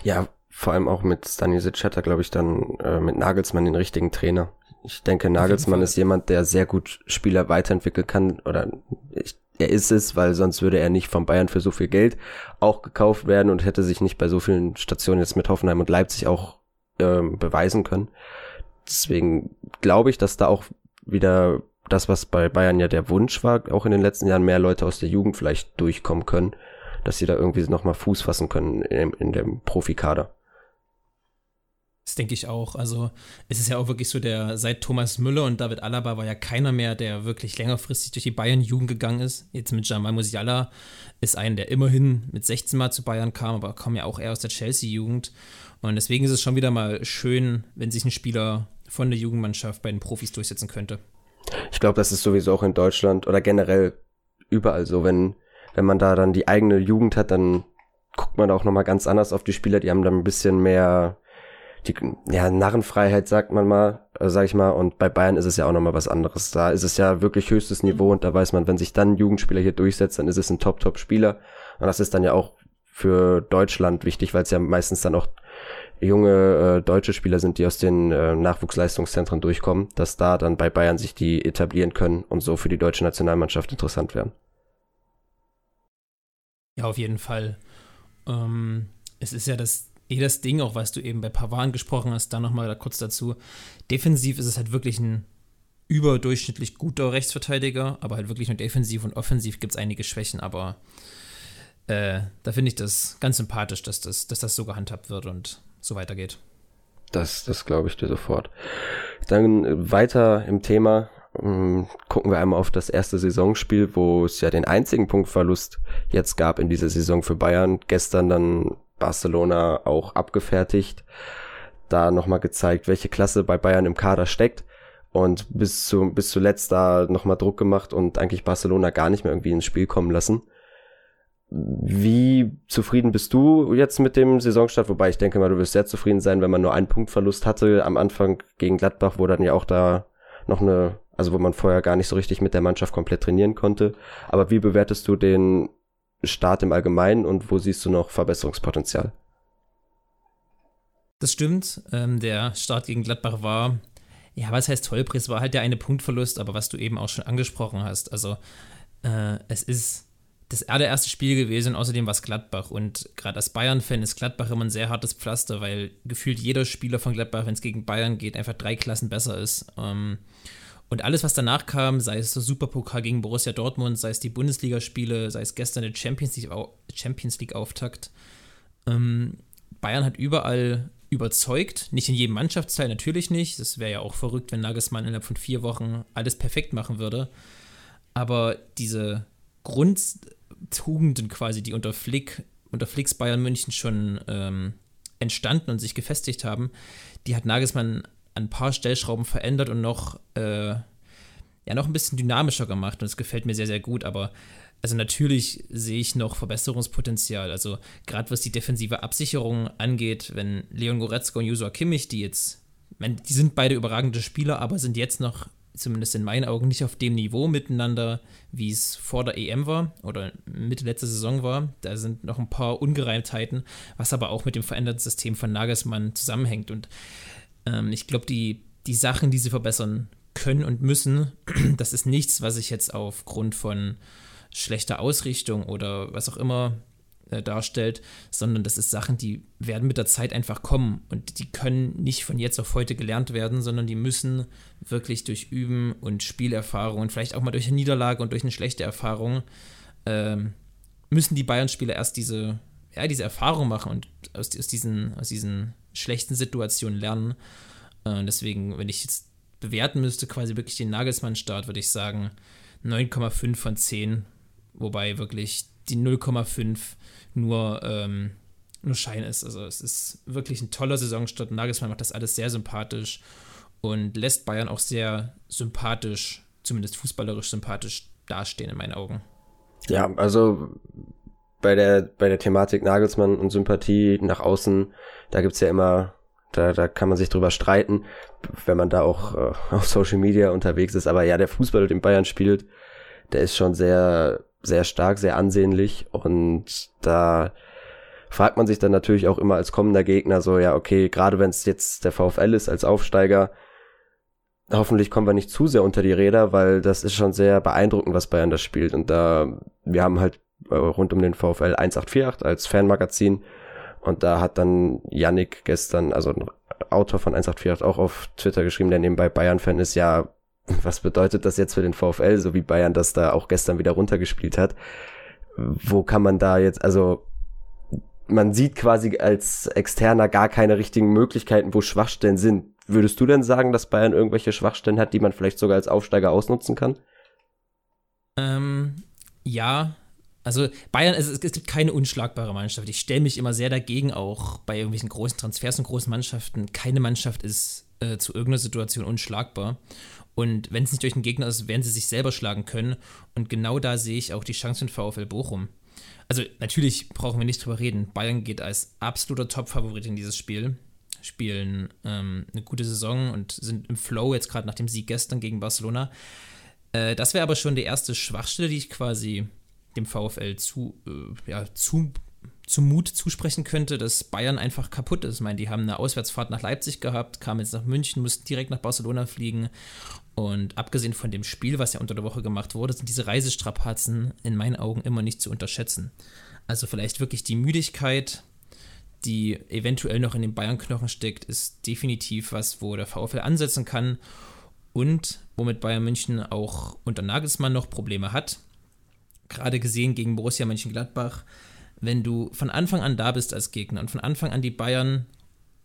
Ja, vor allem auch mit Stanisic hat er, glaube ich, dann äh, mit Nagelsmann den richtigen Trainer. Ich denke, Nagelsmann ist jemand, der sehr gut Spieler weiterentwickeln kann oder ich, er ist es, weil sonst würde er nicht von Bayern für so viel Geld auch gekauft werden und hätte sich nicht bei so vielen Stationen jetzt mit Hoffenheim und Leipzig auch ähm, beweisen können. Deswegen glaube ich, dass da auch wieder das, was bei Bayern ja der Wunsch war, auch in den letzten Jahren mehr Leute aus der Jugend vielleicht durchkommen können, dass sie da irgendwie nochmal Fuß fassen können in, in dem Profikader. Das denke ich auch. Also es ist ja auch wirklich so, der seit Thomas Müller und David Alaba war ja keiner mehr, der wirklich längerfristig durch die Bayern-Jugend gegangen ist. Jetzt mit Jamal Musiala ist ein, der immerhin mit 16 Mal zu Bayern kam, aber kam ja auch eher aus der Chelsea-Jugend. Und deswegen ist es schon wieder mal schön, wenn sich ein Spieler von der Jugendmannschaft bei den Profis durchsetzen könnte. Ich glaube, das ist sowieso auch in Deutschland oder generell überall so, wenn, wenn man da dann die eigene Jugend hat, dann guckt man da auch nochmal ganz anders auf die Spieler, die haben dann ein bisschen mehr die ja, Narrenfreiheit, sagt man mal, äh, sag ich mal, und bei Bayern ist es ja auch nochmal was anderes. Da ist es ja wirklich höchstes Niveau und da weiß man, wenn sich dann ein Jugendspieler hier durchsetzt, dann ist es ein Top-Top-Spieler. Und das ist dann ja auch für Deutschland wichtig, weil es ja meistens dann auch junge äh, deutsche Spieler sind, die aus den äh, Nachwuchsleistungszentren durchkommen, dass da dann bei Bayern sich die etablieren können und so für die deutsche Nationalmannschaft interessant werden. Ja, auf jeden Fall. Ähm, es ist ja das eh das Ding, auch was du eben bei Pavan gesprochen hast, da nochmal kurz dazu. Defensiv ist es halt wirklich ein überdurchschnittlich guter Rechtsverteidiger, aber halt wirklich nur defensiv und offensiv gibt es einige Schwächen, aber äh, da finde ich das ganz sympathisch, dass das, dass das so gehandhabt wird und so weitergeht. Das, das glaube ich dir sofort. Dann weiter im Thema. Ähm, gucken wir einmal auf das erste Saisonspiel, wo es ja den einzigen Punktverlust jetzt gab in dieser Saison für Bayern. Gestern dann Barcelona auch abgefertigt. Da nochmal gezeigt, welche Klasse bei Bayern im Kader steckt. Und bis, zu, bis zuletzt da nochmal Druck gemacht und eigentlich Barcelona gar nicht mehr irgendwie ins Spiel kommen lassen. Wie zufrieden bist du jetzt mit dem Saisonstart? Wobei ich denke mal, du wirst sehr zufrieden sein, wenn man nur einen Punktverlust hatte am Anfang gegen Gladbach, wo dann ja auch da noch eine, also wo man vorher gar nicht so richtig mit der Mannschaft komplett trainieren konnte. Aber wie bewertest du den Start im Allgemeinen und wo siehst du noch Verbesserungspotenzial? Das stimmt. Ähm, der Start gegen Gladbach war, ja, was heißt Tollpreis? War halt der eine Punktverlust, aber was du eben auch schon angesprochen hast. Also, äh, es ist das allererste Spiel gewesen, außerdem war es Gladbach. Und gerade als Bayern-Fan ist Gladbach immer ein sehr hartes Pflaster, weil gefühlt jeder Spieler von Gladbach, wenn es gegen Bayern geht, einfach drei Klassen besser ist. Ähm, und alles, was danach kam, sei es der Superpokal gegen Borussia Dortmund, sei es die Bundesligaspiele, sei es gestern der Champions League, Champions League Auftakt, ähm, Bayern hat überall überzeugt. Nicht in jedem Mannschaftsteil, natürlich nicht. Das wäre ja auch verrückt, wenn Nagelsmann innerhalb von vier Wochen alles perfekt machen würde. Aber diese Grundtugenden quasi, die unter Flick, unter Flicks Bayern München schon ähm, entstanden und sich gefestigt haben, die hat Nagelsmann an ein paar Stellschrauben verändert und noch, äh, ja, noch ein bisschen dynamischer gemacht. Und es gefällt mir sehr, sehr gut. Aber also natürlich sehe ich noch Verbesserungspotenzial. Also gerade was die defensive Absicherung angeht, wenn Leon Goretzka und Joshua Kimmich, die jetzt, die sind beide überragende Spieler, aber sind jetzt noch zumindest in meinen Augen, nicht auf dem Niveau miteinander, wie es vor der EM war oder Mitte letzter Saison war. Da sind noch ein paar Ungereimtheiten, was aber auch mit dem veränderten System von Nagelsmann zusammenhängt. Und ähm, ich glaube, die, die Sachen, die sie verbessern können und müssen, das ist nichts, was ich jetzt aufgrund von schlechter Ausrichtung oder was auch immer äh, darstellt, sondern das ist Sachen, die werden mit der Zeit einfach kommen und die können nicht von jetzt auf heute gelernt werden, sondern die müssen wirklich durch Üben und Spielerfahrung und vielleicht auch mal durch eine Niederlage und durch eine schlechte Erfahrung ähm, müssen die Bayern-Spieler erst diese, ja, diese Erfahrung machen und aus, aus, diesen, aus diesen schlechten Situationen lernen. Äh, deswegen, wenn ich jetzt bewerten müsste, quasi wirklich den Nagelsmann-Start, würde ich sagen 9,5 von 10, wobei wirklich die 0,5 nur, ähm, nur Schein ist. Also es ist wirklich ein toller Saisonstart. Nagelsmann macht das alles sehr sympathisch und lässt Bayern auch sehr sympathisch, zumindest fußballerisch sympathisch dastehen in meinen Augen. Ja, also bei der, bei der Thematik Nagelsmann und Sympathie nach außen, da gibt's ja immer, da, da kann man sich drüber streiten, wenn man da auch äh, auf Social Media unterwegs ist. Aber ja, der Fußball, den Bayern spielt, der ist schon sehr sehr stark, sehr ansehnlich und da fragt man sich dann natürlich auch immer als kommender Gegner so, ja, okay, gerade wenn es jetzt der VfL ist als Aufsteiger, hoffentlich kommen wir nicht zu sehr unter die Räder, weil das ist schon sehr beeindruckend, was Bayern da spielt und da, wir haben halt rund um den VfL 1848 als Fanmagazin und da hat dann Yannick gestern, also ein Autor von 1848 auch auf Twitter geschrieben, der nebenbei Bayern-Fan ist, ja, was bedeutet das jetzt für den VfL, so wie Bayern das da auch gestern wieder runtergespielt hat? Wo kann man da jetzt, also man sieht quasi als Externer gar keine richtigen Möglichkeiten, wo Schwachstellen sind. Würdest du denn sagen, dass Bayern irgendwelche Schwachstellen hat, die man vielleicht sogar als Aufsteiger ausnutzen kann? Ähm, ja. Also Bayern, es, es gibt keine unschlagbare Mannschaft. Ich stelle mich immer sehr dagegen, auch bei irgendwelchen großen Transfers und großen Mannschaften. Keine Mannschaft ist äh, zu irgendeiner Situation unschlagbar. Und wenn es nicht durch den Gegner ist, werden sie sich selber schlagen können. Und genau da sehe ich auch die Chance von VfL Bochum. Also natürlich brauchen wir nicht drüber reden. Bayern geht als absoluter Top-Favorit in dieses Spiel. Spielen ähm, eine gute Saison und sind im Flow jetzt gerade nach dem Sieg gestern gegen Barcelona. Äh, das wäre aber schon die erste Schwachstelle, die ich quasi dem VfL zu, äh, ja, zu zum Mut zusprechen könnte, dass Bayern einfach kaputt ist. Ich meine, die haben eine Auswärtsfahrt nach Leipzig gehabt, kamen jetzt nach München, mussten direkt nach Barcelona fliegen. Und abgesehen von dem Spiel, was ja unter der Woche gemacht wurde, sind diese Reisestrapazen in meinen Augen immer nicht zu unterschätzen. Also vielleicht wirklich die Müdigkeit, die eventuell noch in den Bayern-Knochen steckt, ist definitiv was, wo der VfL ansetzen kann und womit Bayern München auch unter Nagelsmann noch Probleme hat. Gerade gesehen gegen Borussia Mönchengladbach wenn du von Anfang an da bist als Gegner und von Anfang an die Bayern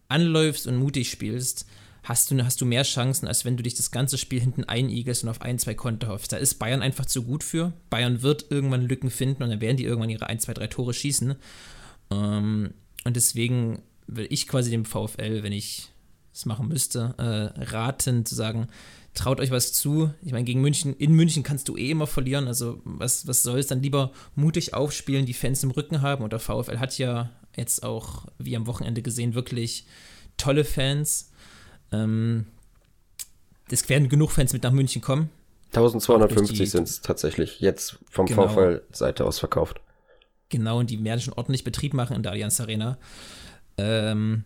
anläufst und mutig spielst, hast du, hast du mehr Chancen, als wenn du dich das ganze Spiel hinten einigelst und auf ein, zwei Konter hoffst. Da ist Bayern einfach zu gut für. Bayern wird irgendwann Lücken finden und dann werden die irgendwann ihre ein, zwei, drei Tore schießen. Ähm, und deswegen will ich quasi dem VfL, wenn ich es machen müsste, äh, raten zu sagen, traut euch was zu. Ich meine, gegen München, in München kannst du eh immer verlieren. Also, was, was soll es dann lieber mutig aufspielen, die Fans im Rücken haben? Und der VfL hat ja jetzt auch, wie am Wochenende gesehen, wirklich tolle Fans. Ähm, es werden genug Fans mit nach München kommen. 1250 sind es tatsächlich jetzt vom genau. VfL-Seite aus verkauft. Genau, und die werden schon ordentlich Betrieb machen in der Allianz Arena. Ähm,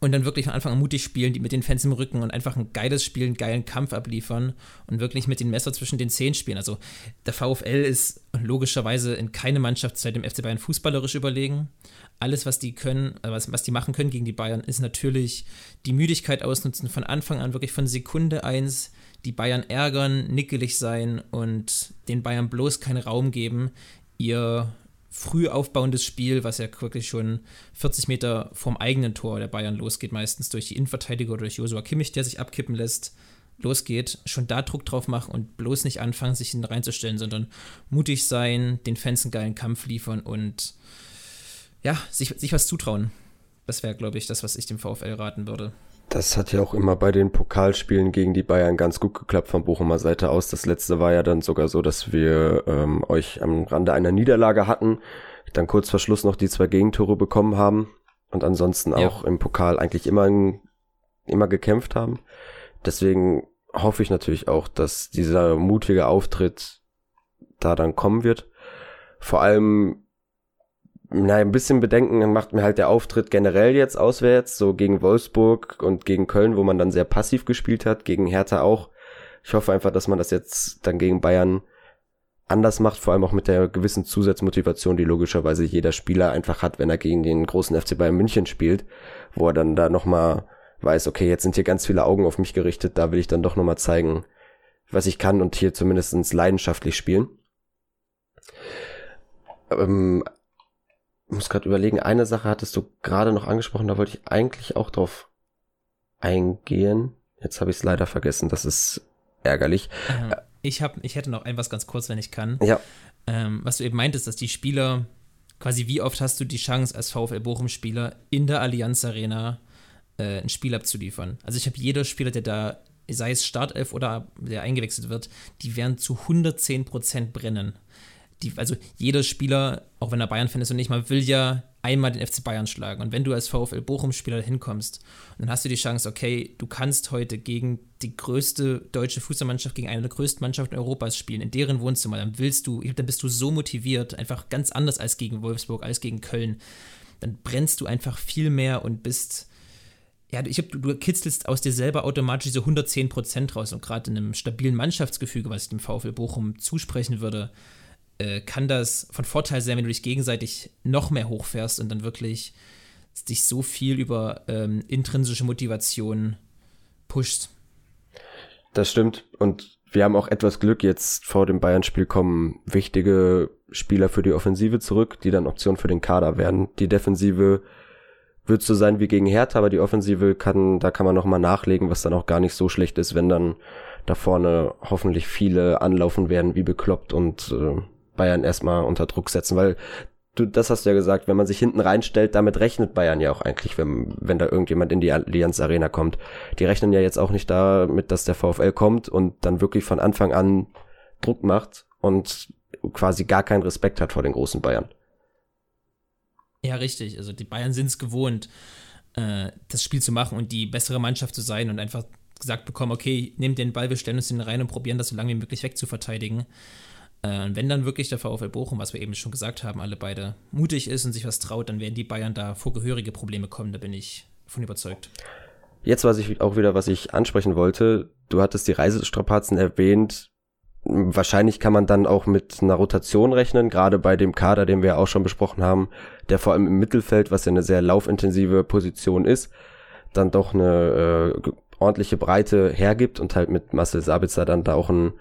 und dann wirklich von Anfang an mutig spielen, die mit den Fans im Rücken und einfach ein geiles Spiel, einen geilen Kampf abliefern und wirklich mit den Messer zwischen den Zehen spielen. Also der VfL ist logischerweise in keine Mannschaft seit dem FC Bayern fußballerisch überlegen. Alles, was die können, äh, was, was die machen können gegen die Bayern, ist natürlich die Müdigkeit ausnutzen, von Anfang an wirklich von Sekunde eins die Bayern ärgern, nickelig sein und den Bayern bloß keinen Raum geben, ihr früh aufbauendes Spiel, was ja wirklich schon 40 Meter vom eigenen Tor der Bayern losgeht, meistens durch die Innenverteidiger oder durch Josua Kimmich, der sich abkippen lässt, losgeht, schon da Druck drauf machen und bloß nicht anfangen, sich hin reinzustellen, sondern mutig sein, den Fans einen geilen Kampf liefern und ja, sich, sich was zutrauen. Das wäre, glaube ich, das, was ich dem VfL raten würde. Das hat ja auch immer bei den Pokalspielen gegen die Bayern ganz gut geklappt von Bochumer Seite aus. Das letzte war ja dann sogar so, dass wir ähm, euch am Rande einer Niederlage hatten, dann kurz vor Schluss noch die zwei Gegentore bekommen haben und ansonsten ja. auch im Pokal eigentlich immer, immer gekämpft haben. Deswegen hoffe ich natürlich auch, dass dieser mutige Auftritt da dann kommen wird. Vor allem, na, ein bisschen Bedenken macht mir halt der Auftritt generell jetzt auswärts, so gegen Wolfsburg und gegen Köln, wo man dann sehr passiv gespielt hat, gegen Hertha auch. Ich hoffe einfach, dass man das jetzt dann gegen Bayern anders macht, vor allem auch mit der gewissen Zusatzmotivation, die logischerweise jeder Spieler einfach hat, wenn er gegen den großen FC Bayern München spielt, wo er dann da nochmal weiß, okay, jetzt sind hier ganz viele Augen auf mich gerichtet, da will ich dann doch nochmal zeigen, was ich kann und hier zumindestens leidenschaftlich spielen. Ähm, muss gerade überlegen, eine Sache hattest du gerade noch angesprochen, da wollte ich eigentlich auch drauf eingehen. Jetzt habe ich es leider vergessen, das ist ärgerlich. Ähm, ich, hab, ich hätte noch ein was ganz kurz, wenn ich kann. Ja. Ähm, was du eben meintest, dass die Spieler, quasi wie oft hast du die Chance als VfL Bochum-Spieler in der Allianz Arena äh, ein Spiel abzuliefern. Also ich habe jeder Spieler, der da, sei es Startelf oder der eingewechselt wird, die werden zu 110% brennen. Die, also jeder Spieler, auch wenn er Bayern-Fan ist und nicht mal, will ja einmal den FC Bayern schlagen. Und wenn du als VfL Bochum-Spieler hinkommst, dann hast du die Chance, okay, du kannst heute gegen die größte deutsche Fußballmannschaft, gegen eine der größten Mannschaften Europas spielen, in deren Wohnzimmer. Dann willst du, dann bist du so motiviert, einfach ganz anders als gegen Wolfsburg, als gegen Köln. Dann brennst du einfach viel mehr und bist ja, ich hab, du, kitzelst aus dir selber automatisch diese 110% raus. Und gerade in einem stabilen Mannschaftsgefüge, was ich dem VfL Bochum zusprechen würde, äh, kann das von Vorteil sein, wenn du dich gegenseitig noch mehr hochfährst und dann wirklich dich so viel über ähm, intrinsische Motivation pusht. Das stimmt. Und wir haben auch etwas Glück. Jetzt vor dem Bayern-Spiel kommen wichtige Spieler für die Offensive zurück, die dann Option für den Kader werden. Die Defensive wird so sein wie gegen Hertha, aber die Offensive kann, da kann man noch mal nachlegen, was dann auch gar nicht so schlecht ist, wenn dann da vorne hoffentlich viele anlaufen werden wie bekloppt und äh, Bayern erstmal unter Druck setzen, weil du, das hast du ja gesagt, wenn man sich hinten reinstellt, damit rechnet Bayern ja auch eigentlich, wenn, wenn da irgendjemand in die Allianz Arena kommt. Die rechnen ja jetzt auch nicht damit, dass der VfL kommt und dann wirklich von Anfang an Druck macht und quasi gar keinen Respekt hat vor den großen Bayern. Ja, richtig. Also die Bayern sind es gewohnt, äh, das Spiel zu machen und die bessere Mannschaft zu sein und einfach gesagt bekommen, okay, nehmt den Ball, wir stellen uns den rein und probieren das so lange wie möglich wegzuverteidigen. Äh, und wenn dann wirklich der VfL Bochum, was wir eben schon gesagt haben, alle beide mutig ist und sich was traut, dann werden die Bayern da vor gehörige Probleme kommen, da bin ich von überzeugt. Jetzt weiß ich auch wieder, was ich ansprechen wollte. Du hattest die Reisestrapazen erwähnt. Wahrscheinlich kann man dann auch mit einer Rotation rechnen, gerade bei dem Kader, den wir auch schon besprochen haben, der vor allem im Mittelfeld, was ja eine sehr laufintensive Position ist, dann doch eine äh, ordentliche Breite hergibt und halt mit Marcel Sabitzer dann da auch ein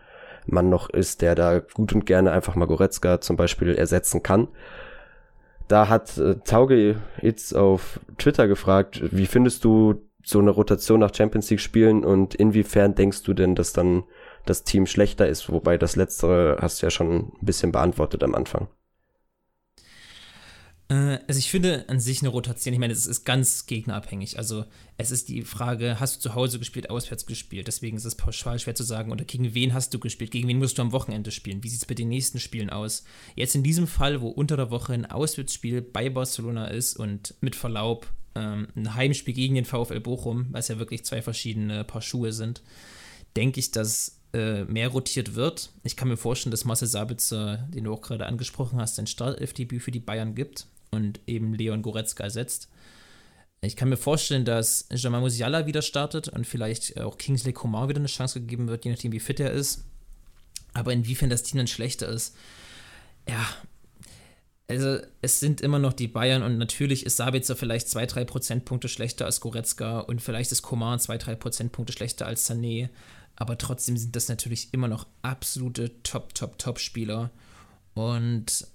Mann noch ist, der da gut und gerne einfach mal Goretzka zum Beispiel ersetzen kann. Da hat äh, Tauge jetzt auf Twitter gefragt, wie findest du so eine Rotation nach Champions League Spielen und inwiefern denkst du denn, dass dann das Team schlechter ist, wobei das letztere hast du ja schon ein bisschen beantwortet am Anfang. Äh, also ich finde an sich eine Rotation, ich meine, es ist ganz gegnerabhängig. Also es ist die Frage, hast du zu Hause gespielt, auswärts gespielt? Deswegen ist es pauschal schwer zu sagen. Oder gegen wen hast du gespielt? Gegen wen musst du am Wochenende spielen? Wie sieht es bei den nächsten Spielen aus? Jetzt in diesem Fall, wo unter der Woche ein Auswärtsspiel bei Barcelona ist und mit Verlaub ähm, ein Heimspiel gegen den VfL Bochum, was ja wirklich zwei verschiedene Paar Schuhe sind, denke ich, dass äh, mehr rotiert wird. Ich kann mir vorstellen, dass Marcel Sabitzer, den du auch gerade angesprochen hast, ein Startelf-Debüt für die Bayern gibt und eben Leon Goretzka ersetzt. Ich kann mir vorstellen, dass Jamal Musiala wieder startet und vielleicht auch Kingsley Coman wieder eine Chance gegeben wird, je nachdem, wie fit er ist. Aber inwiefern das Team dann schlechter ist, ja, also es sind immer noch die Bayern und natürlich ist Sabitzer vielleicht zwei, drei Prozentpunkte schlechter als Goretzka und vielleicht ist Coman zwei, drei Prozentpunkte schlechter als Sané aber trotzdem sind das natürlich immer noch absolute Top, Top, Top-Spieler. Und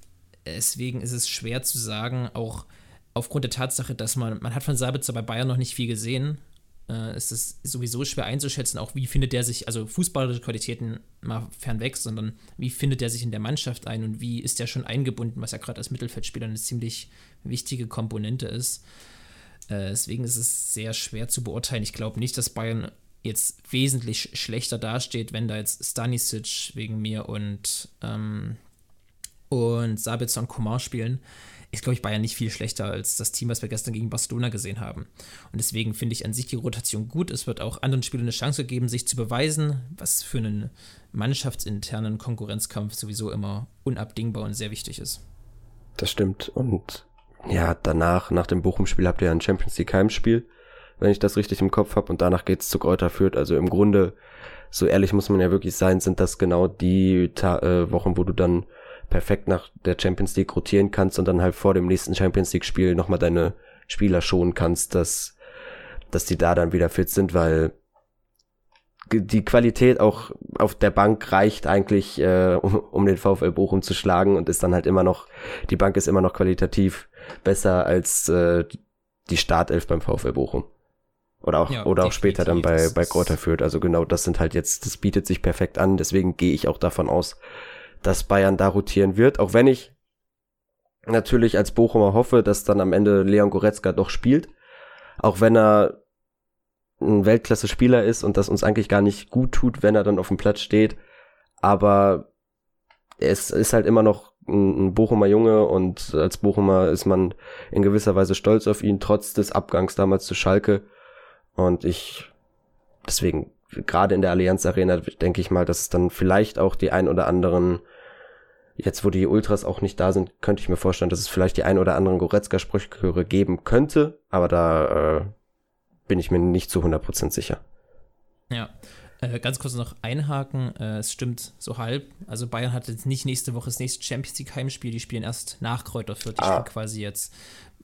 deswegen ist es schwer zu sagen, auch aufgrund der Tatsache, dass man, man hat von Sabitzer bei Bayern noch nicht viel gesehen, äh, ist es sowieso schwer einzuschätzen, auch wie findet der sich, also fußballerische Qualitäten mal fernweg, sondern wie findet der sich in der Mannschaft ein und wie ist der schon eingebunden, was ja gerade als Mittelfeldspieler eine ziemlich wichtige Komponente ist. Äh, deswegen ist es sehr schwer zu beurteilen. Ich glaube nicht, dass Bayern jetzt wesentlich schlechter dasteht, wenn da jetzt Stanisic wegen mir und, ähm, und Sabitzer und Kumar spielen. ist, glaube ich, Bayern nicht viel schlechter als das Team, was wir gestern gegen Barcelona gesehen haben. Und deswegen finde ich an sich die Rotation gut. Es wird auch anderen Spielern eine Chance geben, sich zu beweisen, was für einen mannschaftsinternen Konkurrenzkampf sowieso immer unabdingbar und sehr wichtig ist. Das stimmt. Und ja, danach, nach dem Bochum-Spiel habt ihr ein Champions League Heimspiel, wenn ich das richtig im Kopf habe. Und danach geht's zu Kräuter Fürth. Also im Grunde, so ehrlich muss man ja wirklich sein, sind das genau die Ta äh, Wochen, wo du dann perfekt nach der Champions League rotieren kannst und dann halt vor dem nächsten Champions League Spiel nochmal deine Spieler schonen kannst, dass, dass die da dann wieder fit sind, weil die Qualität auch auf der Bank reicht eigentlich, äh, um, um den VfL Bochum zu schlagen und ist dann halt immer noch, die Bank ist immer noch qualitativ besser als äh, die Startelf beim VfL Bochum. Oder auch, ja, oder auch später dann bei, bei Kräuter Fürth. Also genau das sind halt jetzt, das bietet sich perfekt an. Deswegen gehe ich auch davon aus, dass Bayern da rotieren wird, auch wenn ich natürlich als Bochumer hoffe, dass dann am Ende Leon Goretzka doch spielt, auch wenn er ein Weltklasse-Spieler ist und das uns eigentlich gar nicht gut tut, wenn er dann auf dem Platz steht, aber es ist halt immer noch ein, Bochumer Junge und als Bochumer ist man in gewisser Weise stolz auf ihn, trotz des Abgangs damals zu Schalke. Und ich deswegen gerade in der Allianz Arena denke ich mal, dass es dann vielleicht auch die ein oder anderen Jetzt, wo die Ultras auch nicht da sind, könnte ich mir vorstellen, dass es vielleicht die ein oder anderen Goretzka-Sprüchchöre geben könnte, aber da äh, bin ich mir nicht zu 100% sicher. Ja, äh, ganz kurz noch einhaken, äh, es stimmt so halb. Also Bayern hat jetzt nicht nächste Woche das nächste Champions League Heimspiel, die spielen erst nach Kräuter Fürth. Die ah. spielen quasi jetzt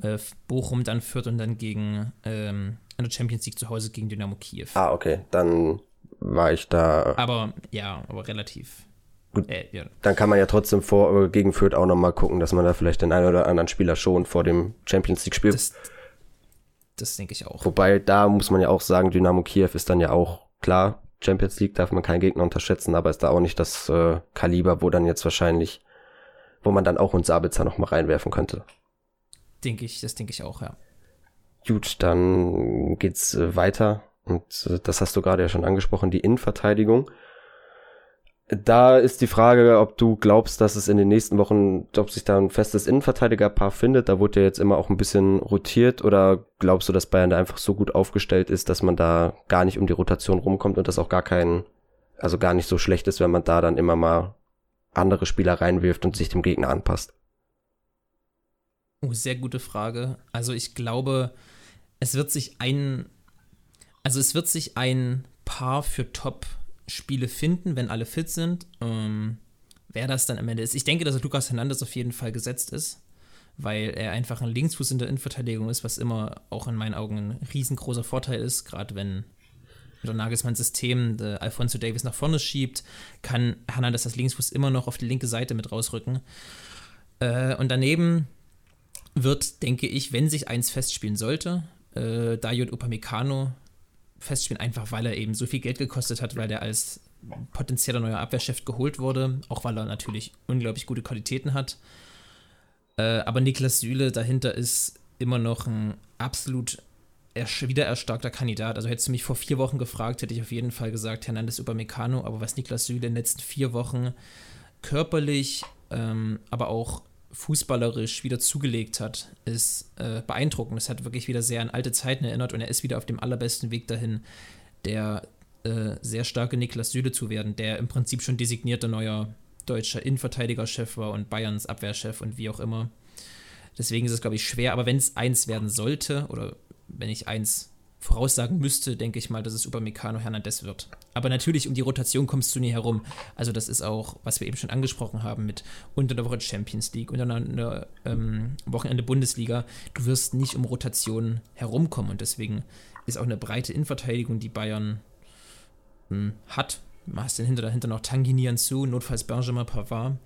äh, Bochum, dann Fürth und dann gegen ähm, in der Champions League zu Hause gegen Dynamo Kiew. Ah, okay, dann war ich da. Aber ja, aber relativ Gut, äh, ja. dann kann man ja trotzdem vor, äh, gegen Fürth auch nochmal gucken, dass man da vielleicht den einen oder anderen Spieler schon vor dem Champions League Spiel. Das, das denke ich auch. Wobei, da muss man ja auch sagen, Dynamo Kiew ist dann ja auch klar, Champions League darf man keinen Gegner unterschätzen, aber ist da auch nicht das äh, Kaliber, wo dann jetzt wahrscheinlich, wo man dann auch uns Sabitzer nochmal reinwerfen könnte. Denke ich, das denke ich auch, ja. Gut, dann geht's äh, weiter. Und äh, das hast du gerade ja schon angesprochen, die Innenverteidigung. Da ist die Frage, ob du glaubst, dass es in den nächsten Wochen, ob sich da ein festes Innenverteidigerpaar findet. Da wurde ja jetzt immer auch ein bisschen rotiert. Oder glaubst du, dass Bayern da einfach so gut aufgestellt ist, dass man da gar nicht um die Rotation rumkommt und das auch gar kein, also gar nicht so schlecht ist, wenn man da dann immer mal andere Spieler reinwirft und sich dem Gegner anpasst? Oh, sehr gute Frage. Also ich glaube, es wird sich ein, also es wird sich ein Paar für Top Spiele finden, wenn alle fit sind. Ähm, wer das dann am Ende ist. Ich denke, dass Lukas Hernandez auf jeden Fall gesetzt ist, weil er einfach ein Linksfuß in der Innenverteidigung ist, was immer auch in meinen Augen ein riesengroßer Vorteil ist, gerade wenn unter Nagelsmanns System Alfonso Davis nach vorne schiebt, kann Hernandez das Linksfuß immer noch auf die linke Seite mit rausrücken. Äh, und daneben wird, denke ich, wenn sich eins festspielen sollte, äh, Dayot Upamecano festspielen, einfach weil er eben so viel Geld gekostet hat, weil er als potenzieller neuer Abwehrchef geholt wurde, auch weil er natürlich unglaublich gute Qualitäten hat. Äh, aber Niklas Süle dahinter ist immer noch ein absolut wieder erstarkter Kandidat. Also hättest du mich vor vier Wochen gefragt, hätte ich auf jeden Fall gesagt Hernandez über Meccano, aber was Niklas Süle in den letzten vier Wochen körperlich, ähm, aber auch fußballerisch wieder zugelegt hat, ist äh, beeindruckend. Es hat wirklich wieder sehr an alte Zeiten erinnert und er ist wieder auf dem allerbesten Weg dahin, der äh, sehr starke Niklas Süle zu werden, der im Prinzip schon designierter neuer deutscher Innenverteidigerchef war und Bayerns Abwehrchef und wie auch immer. Deswegen ist es, glaube ich, schwer. Aber wenn es eins werden sollte, oder wenn ich eins voraussagen müsste, denke ich mal, dass es Upamecano Hernandez wird. Aber natürlich, um die Rotation kommst du nie herum. Also das ist auch, was wir eben schon angesprochen haben mit unter der Woche Champions League, unter einer ähm, Wochenende Bundesliga. Du wirst nicht um Rotation herumkommen und deswegen ist auch eine breite Innenverteidigung, die Bayern hm, hat. Du hast hinter dahinter noch Tanguy zu, notfalls Benjamin Pavard.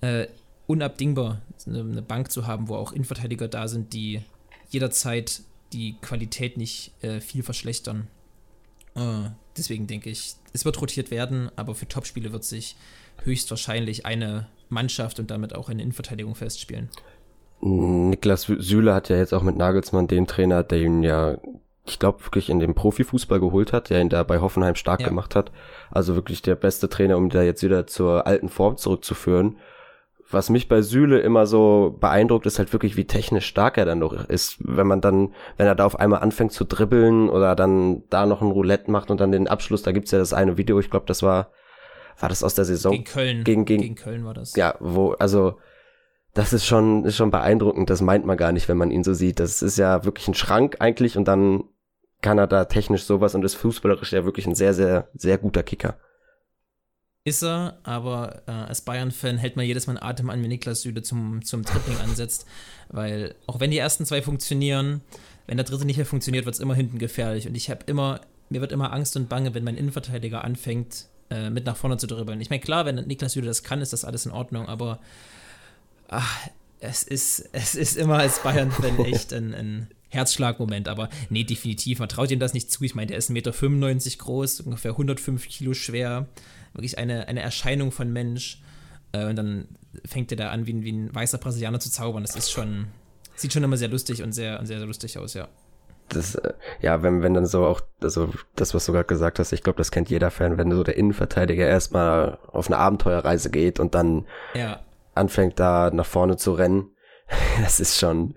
Äh, unabdingbar, eine Bank zu haben, wo auch Innenverteidiger da sind, die jederzeit die Qualität nicht äh, viel verschlechtern. Äh, deswegen denke ich, es wird rotiert werden, aber für Topspiele wird sich höchstwahrscheinlich eine Mannschaft und damit auch eine Innenverteidigung festspielen. Niklas Süle hat ja jetzt auch mit Nagelsmann den Trainer, der ihn ja, ich glaube, wirklich in den Profifußball geholt hat, der ihn da bei Hoffenheim stark ja. gemacht hat. Also wirklich der beste Trainer, um da jetzt wieder zur alten Form zurückzuführen. Was mich bei Süle immer so beeindruckt, ist halt wirklich, wie technisch stark er dann noch ist. Wenn man dann, wenn er da auf einmal anfängt zu dribbeln oder dann da noch ein Roulette macht und dann den Abschluss, da gibt's ja das eine Video, ich glaube, das war, war das aus der Saison? Gegen Köln. Gegen, gegen, gegen Köln war das. Ja, wo, also, das ist schon, ist schon beeindruckend. Das meint man gar nicht, wenn man ihn so sieht. Das ist ja wirklich ein Schrank eigentlich und dann kann er da technisch sowas und ist fußballerisch ja wirklich ein sehr, sehr, sehr guter Kicker. Ist er, aber äh, als Bayern-Fan hält man jedes Mal einen Atem an, wenn Niklas Süle zum, zum Tripling ansetzt. Weil auch wenn die ersten zwei funktionieren, wenn der dritte nicht mehr funktioniert, wird es immer hinten gefährlich. Und ich habe immer, mir wird immer Angst und Bange, wenn mein Innenverteidiger anfängt, äh, mit nach vorne zu dribbeln. Ich meine, klar, wenn Niklas Süle das kann, ist das alles in Ordnung, aber ach, es ist, es ist immer als Bayern-Fan echt ein, ein Herzschlagmoment, aber nee, definitiv, man traut ihm das nicht zu. Ich meine, der ist 1,95 Meter groß, ungefähr 105 Kilo schwer wirklich eine, eine Erscheinung von Mensch. Äh, und dann fängt er da an, wie, wie ein weißer Brasilianer zu zaubern. Das ist schon, sieht schon immer sehr lustig und sehr, sehr, sehr lustig aus, ja. Das, äh, ja, wenn, wenn dann so auch, also das, was du gerade gesagt hast, ich glaube, das kennt jeder Fan, wenn so der Innenverteidiger erstmal auf eine Abenteuerreise geht und dann ja. anfängt da nach vorne zu rennen. Das ist schon,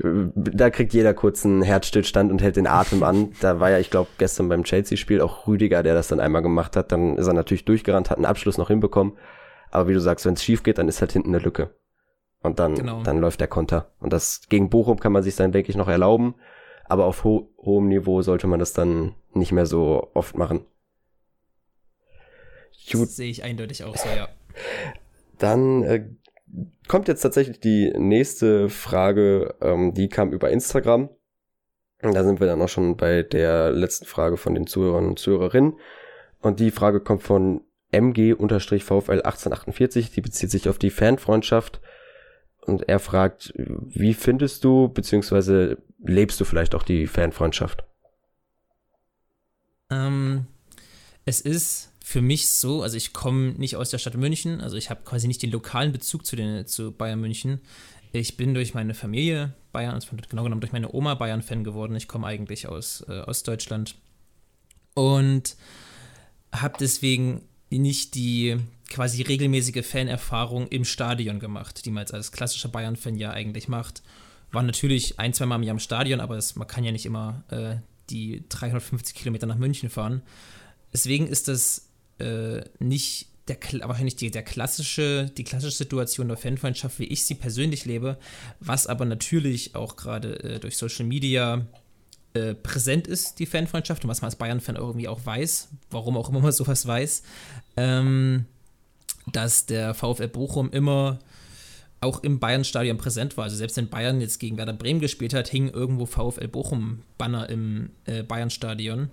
da kriegt jeder kurz einen Herzstillstand und hält den Atem an. Da war ja, ich glaube, gestern beim Chelsea-Spiel auch Rüdiger, der das dann einmal gemacht hat. Dann ist er natürlich durchgerannt, hat einen Abschluss noch hinbekommen. Aber wie du sagst, wenn es schief geht, dann ist halt hinten eine Lücke. Und dann, genau. dann läuft der Konter. Und das gegen Bochum kann man sich dann, denke ich, noch erlauben. Aber auf ho hohem Niveau sollte man das dann nicht mehr so oft machen. Gut. Das sehe ich eindeutig auch so, ja. Dann äh, kommt jetzt tatsächlich die nächste Frage, ähm, die kam über Instagram. Da sind wir dann auch schon bei der letzten Frage von den Zuhörern und Zuhörerinnen. Und die Frage kommt von MG-VfL1848. Die bezieht sich auf die Fanfreundschaft. Und er fragt, wie findest du, beziehungsweise lebst du vielleicht auch die Fanfreundschaft? Ähm, es ist für mich so, also ich komme nicht aus der Stadt München, also ich habe quasi nicht den lokalen Bezug zu, den, zu Bayern München. Ich bin durch meine Familie Bayern, also genau genommen durch meine Oma Bayern-Fan geworden. Ich komme eigentlich aus äh, Ostdeutschland und habe deswegen nicht die quasi regelmäßige Fanerfahrung im Stadion gemacht, die man jetzt als klassischer Bayern-Fan ja eigentlich macht. War natürlich ein, zwei Mal im Jahr im Stadion, aber es, man kann ja nicht immer äh, die 350 Kilometer nach München fahren. Deswegen ist das äh, nicht der, wahrscheinlich die, der klassische, die klassische Situation der Fanfreundschaft, wie ich sie persönlich lebe, was aber natürlich auch gerade äh, durch Social Media äh, präsent ist, die Fanfreundschaft, und was man als Bayern-Fan irgendwie auch weiß, warum auch immer man sowas weiß, ähm, dass der VfL Bochum immer auch im Bayern-Stadion präsent war. Also selbst wenn Bayern jetzt gegen Werder Bremen gespielt hat, hingen irgendwo VfL Bochum-Banner im äh, Bayern-Stadion.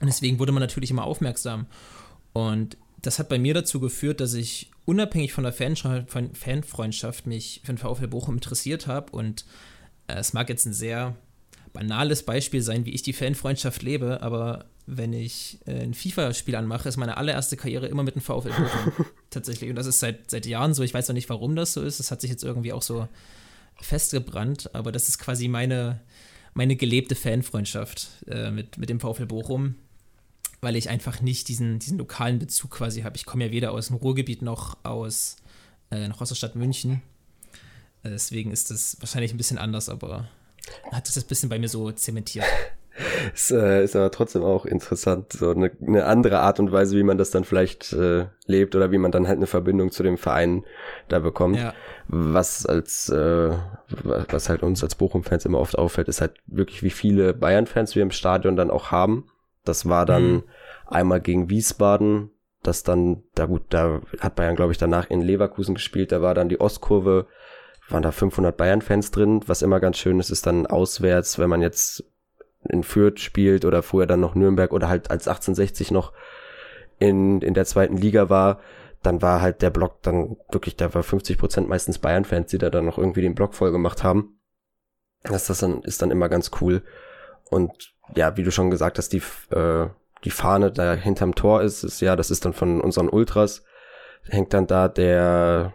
Und deswegen wurde man natürlich immer aufmerksam. Und das hat bei mir dazu geführt, dass ich unabhängig von der Fanfreundschaft mich für den VfL Bochum interessiert habe. Und äh, es mag jetzt ein sehr banales Beispiel sein, wie ich die Fanfreundschaft lebe, aber wenn ich äh, ein FIFA-Spiel anmache, ist meine allererste Karriere immer mit dem VfL Bochum. Tatsächlich. Und das ist seit, seit Jahren so. Ich weiß noch nicht, warum das so ist. Das hat sich jetzt irgendwie auch so festgebrannt, aber das ist quasi meine, meine gelebte Fanfreundschaft äh, mit, mit dem VfL Bochum weil ich einfach nicht diesen, diesen lokalen Bezug quasi habe. Ich komme ja weder aus dem Ruhrgebiet noch aus, äh, noch aus der Stadt München. Äh, deswegen ist das wahrscheinlich ein bisschen anders, aber hat sich das ein bisschen bei mir so zementiert. Es äh, ist aber trotzdem auch interessant, so eine, eine andere Art und Weise, wie man das dann vielleicht äh, lebt oder wie man dann halt eine Verbindung zu dem Verein da bekommt. Ja. Was als äh, was halt uns als Bochum-Fans immer oft auffällt, ist halt wirklich, wie viele Bayern-Fans wir im Stadion dann auch haben. Das war dann mhm. einmal gegen Wiesbaden, das dann, da gut, da hat Bayern, glaube ich, danach in Leverkusen gespielt, da war dann die Ostkurve, waren da 500 Bayern-Fans drin, was immer ganz schön ist, ist dann auswärts, wenn man jetzt in Fürth spielt oder vorher dann noch Nürnberg oder halt als 1860 noch in, in der zweiten Liga war, dann war halt der Block dann wirklich, da war 50 Prozent meistens Bayern-Fans, die da dann noch irgendwie den Block voll gemacht haben. Das, das dann, ist dann immer ganz cool. Und ja, wie du schon gesagt hast, die, äh, die Fahne da hinterm Tor ist, ist ja, das ist dann von unseren Ultras, hängt dann da der,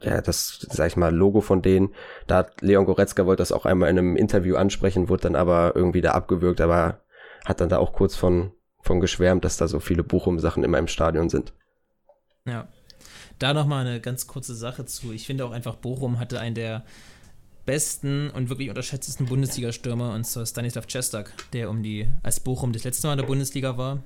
ja, das, sag ich mal, Logo von denen. Da hat Leon Goretzka wollte das auch einmal in einem Interview ansprechen, wurde dann aber irgendwie da abgewürgt, aber hat dann da auch kurz von, von geschwärmt, dass da so viele Bochum-Sachen immer im Stadion sind. Ja. da nochmal eine ganz kurze Sache zu. Ich finde auch einfach, Bochum hatte einen der besten und wirklich unterschätztesten Bundesliga-Stürmer, und zwar Stanislav Cestak, der um die, als Bochum das letzte Mal in der Bundesliga war,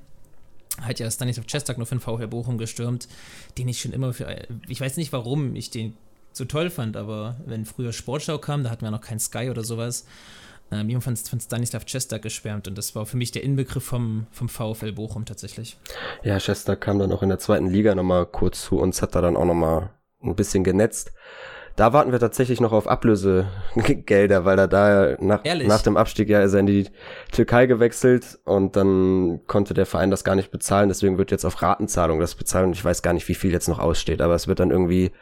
hat ja Stanislav Cestak nur für den VfL Bochum gestürmt, den ich schon immer für, ich weiß nicht warum ich den so toll fand, aber wenn früher Sportschau kam, da hatten wir noch kein Sky oder sowas, ähm, jemand von, von Stanislav Chester geschwärmt und das war für mich der Inbegriff vom, vom VfL Bochum tatsächlich. Ja, Chester kam dann auch in der zweiten Liga nochmal kurz zu uns, hat da dann auch nochmal ein bisschen genetzt. Da warten wir tatsächlich noch auf Ablösegelder, weil er da nach, nach dem Abstieg ja ist er in die Türkei gewechselt und dann konnte der Verein das gar nicht bezahlen. Deswegen wird jetzt auf Ratenzahlung das bezahlen. Ich weiß gar nicht, wie viel jetzt noch aussteht, aber es wird dann irgendwie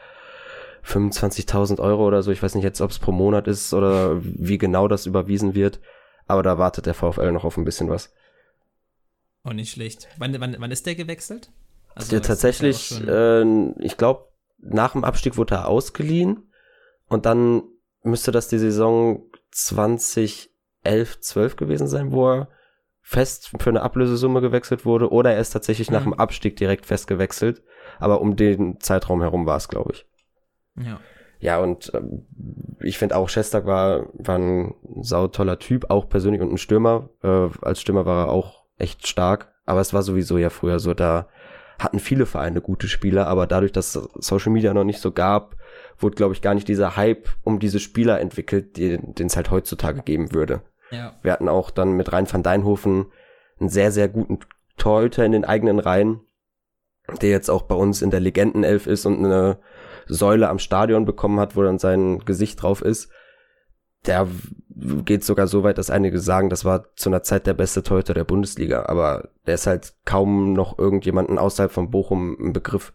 25.000 Euro oder so. Ich weiß nicht jetzt, ob es pro Monat ist oder wie genau das überwiesen wird. Aber da wartet der VfL noch auf ein bisschen was. Oh, nicht schlecht. Wann, wann, wann ist der gewechselt? Also, der tatsächlich, äh, ich glaube, nach dem Abstieg wurde er ausgeliehen und dann müsste das die Saison 2011, 12 gewesen sein, wo er fest für eine Ablösesumme gewechselt wurde oder er ist tatsächlich mhm. nach dem Abstieg direkt fest gewechselt. Aber um den Zeitraum herum war es, glaube ich. Ja. Ja, und ähm, ich finde auch, Shestak war, war ein sautoller Typ, auch persönlich und ein Stürmer. Äh, als Stürmer war er auch echt stark. Aber es war sowieso ja früher so, da hatten viele Vereine gute Spieler, aber dadurch, dass Social Media noch nicht so gab, wurde, glaube ich, gar nicht dieser Hype um diese Spieler entwickelt, den es halt heutzutage geben würde. Ja. Wir hatten auch dann mit Rhein van Deinhofen einen sehr, sehr guten Torhüter in den eigenen Reihen, der jetzt auch bei uns in der Legendenelf ist und eine Säule am Stadion bekommen hat, wo dann sein Gesicht drauf ist. Der geht sogar so weit, dass einige sagen, das war zu einer Zeit der beste Torhüter der Bundesliga, aber der ist halt kaum noch irgendjemanden außerhalb von Bochum im Begriff.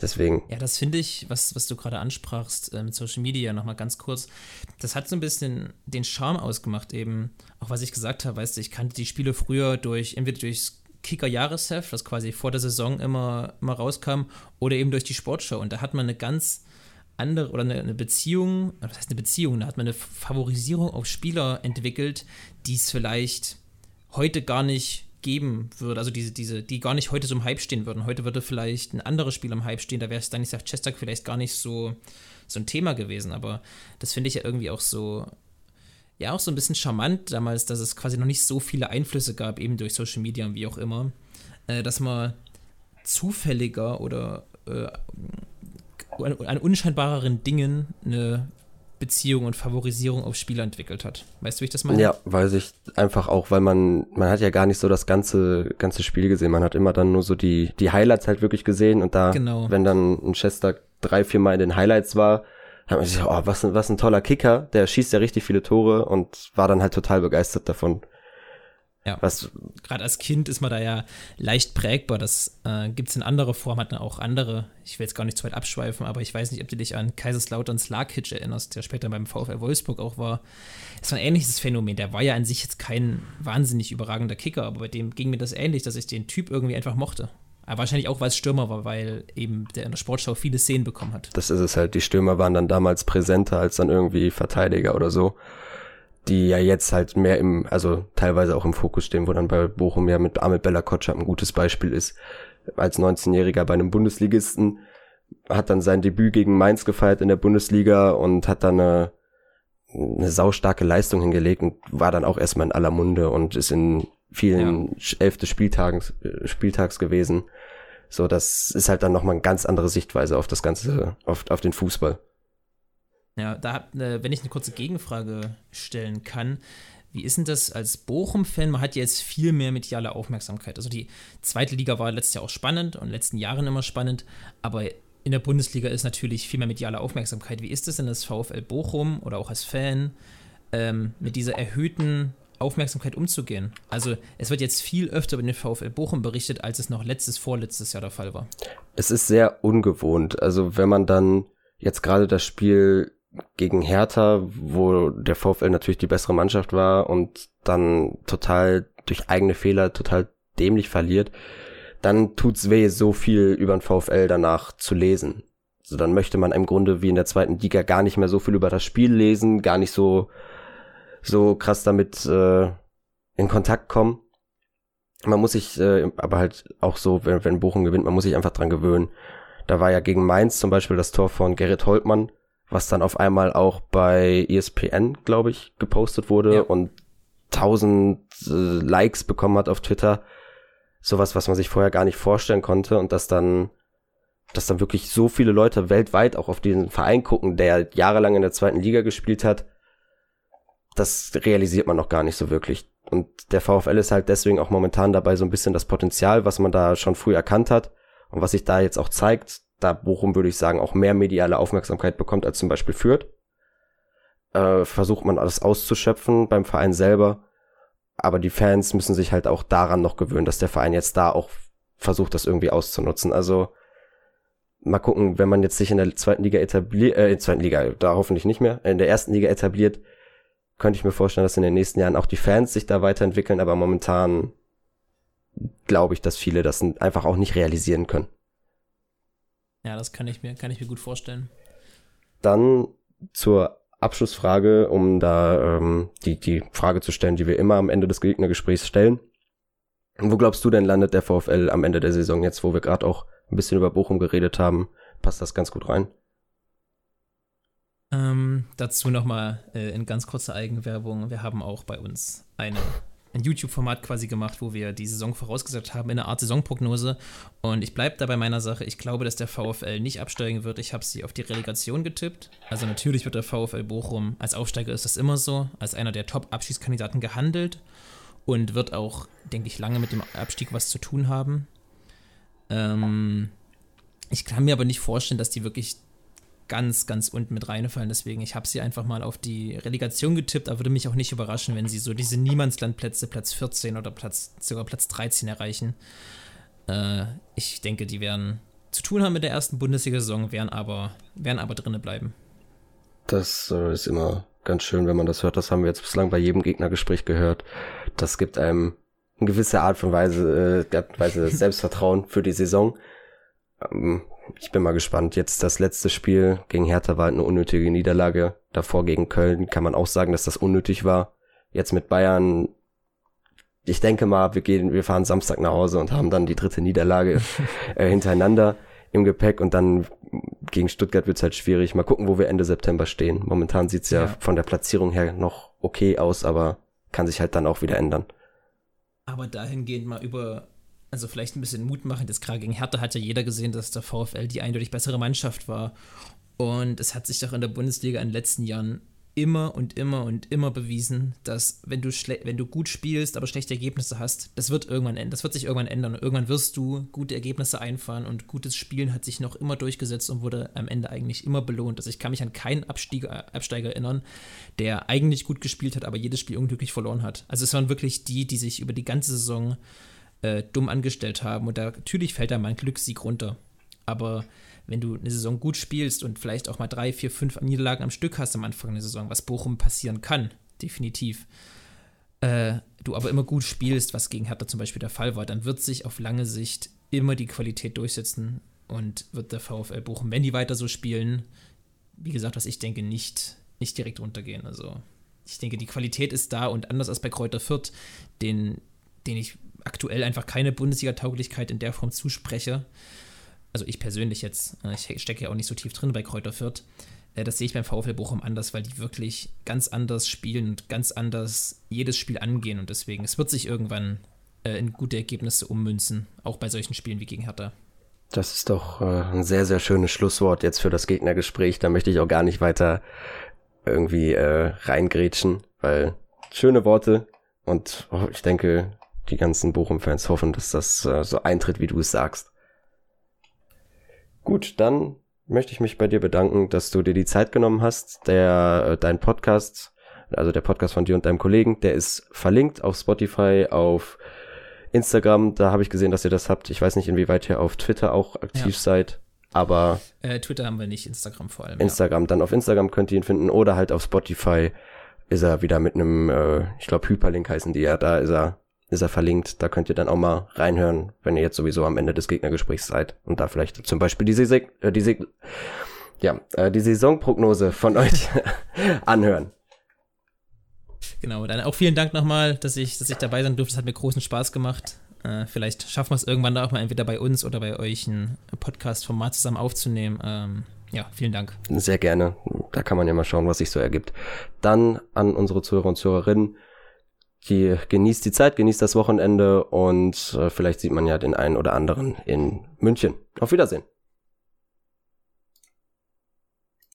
Deswegen. Ja, das finde ich, was, was du gerade ansprachst äh, mit Social Media nochmal ganz kurz. Das hat so ein bisschen den Charme ausgemacht, eben. Auch was ich gesagt habe, weißt du, ich kannte die Spiele früher durch, entweder durchs Kicker-Jahresheft, was quasi vor der Saison immer, immer rauskam, oder eben durch die Sportschau. Und da hat man eine ganz andere oder eine, Beziehung, was heißt eine Beziehung, da hat man eine Favorisierung auf Spieler entwickelt, die es vielleicht heute gar nicht geben würde, also diese, diese, die gar nicht heute so im Hype stehen würden. Heute würde vielleicht ein anderer Spieler im Hype stehen, da wäre Stanislav Chestak vielleicht gar nicht so, so ein Thema gewesen, aber das finde ich ja irgendwie auch so, ja auch so ein bisschen charmant damals, dass es quasi noch nicht so viele Einflüsse gab, eben durch Social Media und wie auch immer, äh, dass man zufälliger oder äh, an unscheinbareren Dingen eine Beziehung und Favorisierung auf Spieler entwickelt hat. Weißt du, wie ich das meine? Ja, weiß ich einfach auch, weil man, man hat ja gar nicht so das ganze, ganze Spiel gesehen. Man hat immer dann nur so die, die Highlights halt wirklich gesehen und da, genau. wenn dann ein Chester drei, vier Mal in den Highlights war, hat man sich oh, was, was ein toller Kicker, der schießt ja richtig viele Tore und war dann halt total begeistert davon. Ja, was gerade als Kind ist man da ja leicht prägbar. Das äh, gibt es in anderer Form, hat auch andere. Ich will jetzt gar nicht zu weit abschweifen, aber ich weiß nicht, ob du dich an Kaiserslauterns Larkic erinnerst, der später beim VfL Wolfsburg auch war. Es war ein ähnliches Phänomen. Der war ja an sich jetzt kein wahnsinnig überragender Kicker, aber bei dem ging mir das ähnlich, dass ich den Typ irgendwie einfach mochte. Aber wahrscheinlich auch, weil es Stürmer war, weil eben der in der Sportschau viele Szenen bekommen hat. Das ist es halt. Die Stürmer waren dann damals präsenter als dann irgendwie Verteidiger oder so. Die ja jetzt halt mehr im, also teilweise auch im Fokus stehen, wo dann bei Bochum ja mit Amel Bella Kotschap ein gutes Beispiel ist. Als 19-Jähriger bei einem Bundesligisten hat dann sein Debüt gegen Mainz gefeiert in der Bundesliga und hat dann eine, eine saustarke Leistung hingelegt und war dann auch erstmal in aller Munde und ist in vielen ja. elfte Spieltags, äh, Spieltags gewesen. So, das ist halt dann nochmal eine ganz andere Sichtweise auf das Ganze, auf, auf den Fußball. Ja, da, äh, wenn ich eine kurze Gegenfrage stellen kann, wie ist denn das als Bochum-Fan? Man hat jetzt viel mehr mediale Aufmerksamkeit. Also die zweite Liga war letztes Jahr auch spannend und in den letzten Jahren immer spannend, aber in der Bundesliga ist natürlich viel mehr mediale Aufmerksamkeit. Wie ist es denn als VfL Bochum oder auch als Fan ähm, mit dieser erhöhten Aufmerksamkeit umzugehen. Also es wird jetzt viel öfter über den VfL Bochum berichtet, als es noch letztes, vorletztes Jahr der Fall war. Es ist sehr ungewohnt. Also wenn man dann jetzt gerade das Spiel gegen Hertha, wo der VfL natürlich die bessere Mannschaft war und dann total durch eigene Fehler total dämlich verliert, dann tut's weh, so viel über den VfL danach zu lesen. Also dann möchte man im Grunde wie in der zweiten Liga gar nicht mehr so viel über das Spiel lesen, gar nicht so so krass damit äh, in Kontakt kommen. man muss sich, äh, aber halt auch so, wenn, wenn Bochum gewinnt, man muss sich einfach dran gewöhnen. Da war ja gegen Mainz zum Beispiel das Tor von Gerrit Holtmann, was dann auf einmal auch bei ESPN, glaube ich, gepostet wurde ja. und tausend äh, Likes bekommen hat auf Twitter. Sowas, was man sich vorher gar nicht vorstellen konnte und dass dann, dass dann wirklich so viele Leute weltweit auch auf diesen Verein gucken, der jahrelang in der zweiten Liga gespielt hat. Das realisiert man noch gar nicht so wirklich. Und der VfL ist halt deswegen auch momentan dabei so ein bisschen das Potenzial, was man da schon früh erkannt hat und was sich da jetzt auch zeigt, da Bochum, würde ich sagen, auch mehr mediale Aufmerksamkeit bekommt als zum Beispiel Fürth. Äh, versucht man alles auszuschöpfen beim Verein selber. Aber die Fans müssen sich halt auch daran noch gewöhnen, dass der Verein jetzt da auch versucht, das irgendwie auszunutzen. Also mal gucken, wenn man jetzt sich in der zweiten Liga etabliert, äh, in der zweiten Liga, da hoffentlich nicht mehr, in der ersten Liga etabliert, könnte ich mir vorstellen, dass in den nächsten Jahren auch die Fans sich da weiterentwickeln, aber momentan glaube ich, dass viele das einfach auch nicht realisieren können. Ja, das kann ich mir, kann ich mir gut vorstellen. Dann zur Abschlussfrage, um da ähm, die, die Frage zu stellen, die wir immer am Ende des Gegnergesprächs stellen. Wo glaubst du denn landet der VfL am Ende der Saison jetzt, wo wir gerade auch ein bisschen über Bochum geredet haben? Passt das ganz gut rein? Ähm, dazu nochmal äh, in ganz kurzer Eigenwerbung. Wir haben auch bei uns eine, ein YouTube-Format quasi gemacht, wo wir die Saison vorausgesagt haben in einer Art Saisonprognose. Und ich bleibe da bei meiner Sache. Ich glaube, dass der VfL nicht absteigen wird. Ich habe sie auf die Relegation getippt. Also natürlich wird der VfL Bochum als Aufsteiger ist das immer so, als einer der Top-Abschiedskandidaten gehandelt und wird auch, denke ich, lange mit dem Abstieg was zu tun haben. Ähm, ich kann mir aber nicht vorstellen, dass die wirklich ganz, ganz unten mit reinfallen. Deswegen, ich habe sie einfach mal auf die Relegation getippt, aber würde mich auch nicht überraschen, wenn sie so diese Niemandslandplätze, Platz 14 oder Platz, sogar Platz 13 erreichen. Äh, ich denke, die werden zu tun haben mit der ersten Bundesliga-Saison, werden aber, werden aber drinnen bleiben. Das äh, ist immer ganz schön, wenn man das hört. Das haben wir jetzt bislang bei jedem Gegnergespräch gehört. Das gibt einem eine gewisse Art von Weise, äh, Weise Selbstvertrauen für die Saison. Ähm, ich bin mal gespannt. Jetzt das letzte Spiel gegen Hertha war halt eine unnötige Niederlage. Davor gegen Köln kann man auch sagen, dass das unnötig war. Jetzt mit Bayern, ich denke mal, wir gehen, wir fahren Samstag nach Hause und haben dann die dritte Niederlage äh, hintereinander im Gepäck und dann gegen Stuttgart wird's halt schwierig. Mal gucken, wo wir Ende September stehen. Momentan sieht's ja, ja von der Platzierung her noch okay aus, aber kann sich halt dann auch wieder ändern. Aber dahingehend mal über also vielleicht ein bisschen Mut machen. Das gerade gegen Hertha hat ja jeder gesehen, dass der VfL die eindeutig bessere Mannschaft war. Und es hat sich doch in der Bundesliga in den letzten Jahren immer und immer und immer bewiesen, dass wenn du wenn du gut spielst, aber schlechte Ergebnisse hast, das wird irgendwann enden. Das wird sich irgendwann ändern. Und irgendwann wirst du gute Ergebnisse einfahren und gutes Spielen hat sich noch immer durchgesetzt und wurde am Ende eigentlich immer belohnt. Also ich kann mich an keinen Absteiger, Absteiger erinnern, der eigentlich gut gespielt hat, aber jedes Spiel unglücklich verloren hat. Also es waren wirklich die, die sich über die ganze Saison äh, dumm angestellt haben. Und da, natürlich fällt da mal ein Glückssieg runter. Aber wenn du eine Saison gut spielst und vielleicht auch mal drei, vier, fünf Niederlagen am Stück hast am Anfang der Saison, was Bochum passieren kann, definitiv, äh, du aber immer gut spielst, was gegen Hertha zum Beispiel der Fall war, dann wird sich auf lange Sicht immer die Qualität durchsetzen und wird der VfL Bochum, wenn die weiter so spielen, wie gesagt, was ich denke, nicht, nicht direkt runtergehen. Also ich denke, die Qualität ist da und anders als bei Kräuter Fürth, den, den ich aktuell einfach keine Bundesliga-Tauglichkeit in der Form zuspreche, also ich persönlich jetzt, äh, ich stecke ja auch nicht so tief drin bei Kräuter Fürth, äh, das sehe ich beim VfL Bochum anders, weil die wirklich ganz anders spielen und ganz anders jedes Spiel angehen und deswegen, es wird sich irgendwann äh, in gute Ergebnisse ummünzen, auch bei solchen Spielen wie gegen Hertha. Das ist doch ein sehr, sehr schönes Schlusswort jetzt für das Gegnergespräch. Da möchte ich auch gar nicht weiter irgendwie äh, reingrätschen, weil schöne Worte und ich denke, die ganzen Bochum-Fans hoffen, dass das äh, so eintritt, wie du es sagst. Gut, dann möchte ich mich bei dir bedanken, dass du dir die Zeit genommen hast. Der, äh, dein Podcast, also der Podcast von dir und deinem Kollegen, der ist verlinkt auf Spotify, auf Instagram. Da habe ich gesehen, dass ihr das habt. Ich weiß nicht, inwieweit ihr auf Twitter auch aktiv ja. seid. Aber äh, Twitter haben wir nicht, Instagram vor allem. Instagram, ja. dann auf Instagram könnt ihr ihn finden oder halt auf Spotify ist er wieder mit einem, äh, ich glaube Hyperlink heißen die ja, da ist er ist er verlinkt. Da könnt ihr dann auch mal reinhören, wenn ihr jetzt sowieso am Ende des Gegnergesprächs seid und da vielleicht zum Beispiel diese, Se äh, diese, ja, äh, die Saisonprognose von euch anhören. Genau, dann auch vielen Dank nochmal, dass ich, dass ich dabei sein durfte. Es hat mir großen Spaß gemacht. Äh, vielleicht schaffen wir es irgendwann da auch mal entweder bei uns oder bei euch ein Podcast-Format zusammen aufzunehmen. Ähm, ja, vielen Dank. Sehr gerne. Da kann man ja mal schauen, was sich so ergibt. Dann an unsere Zuhörer und Zuhörerinnen, die genießt die Zeit, genießt das Wochenende und äh, vielleicht sieht man ja den einen oder anderen in München. Auf Wiedersehen.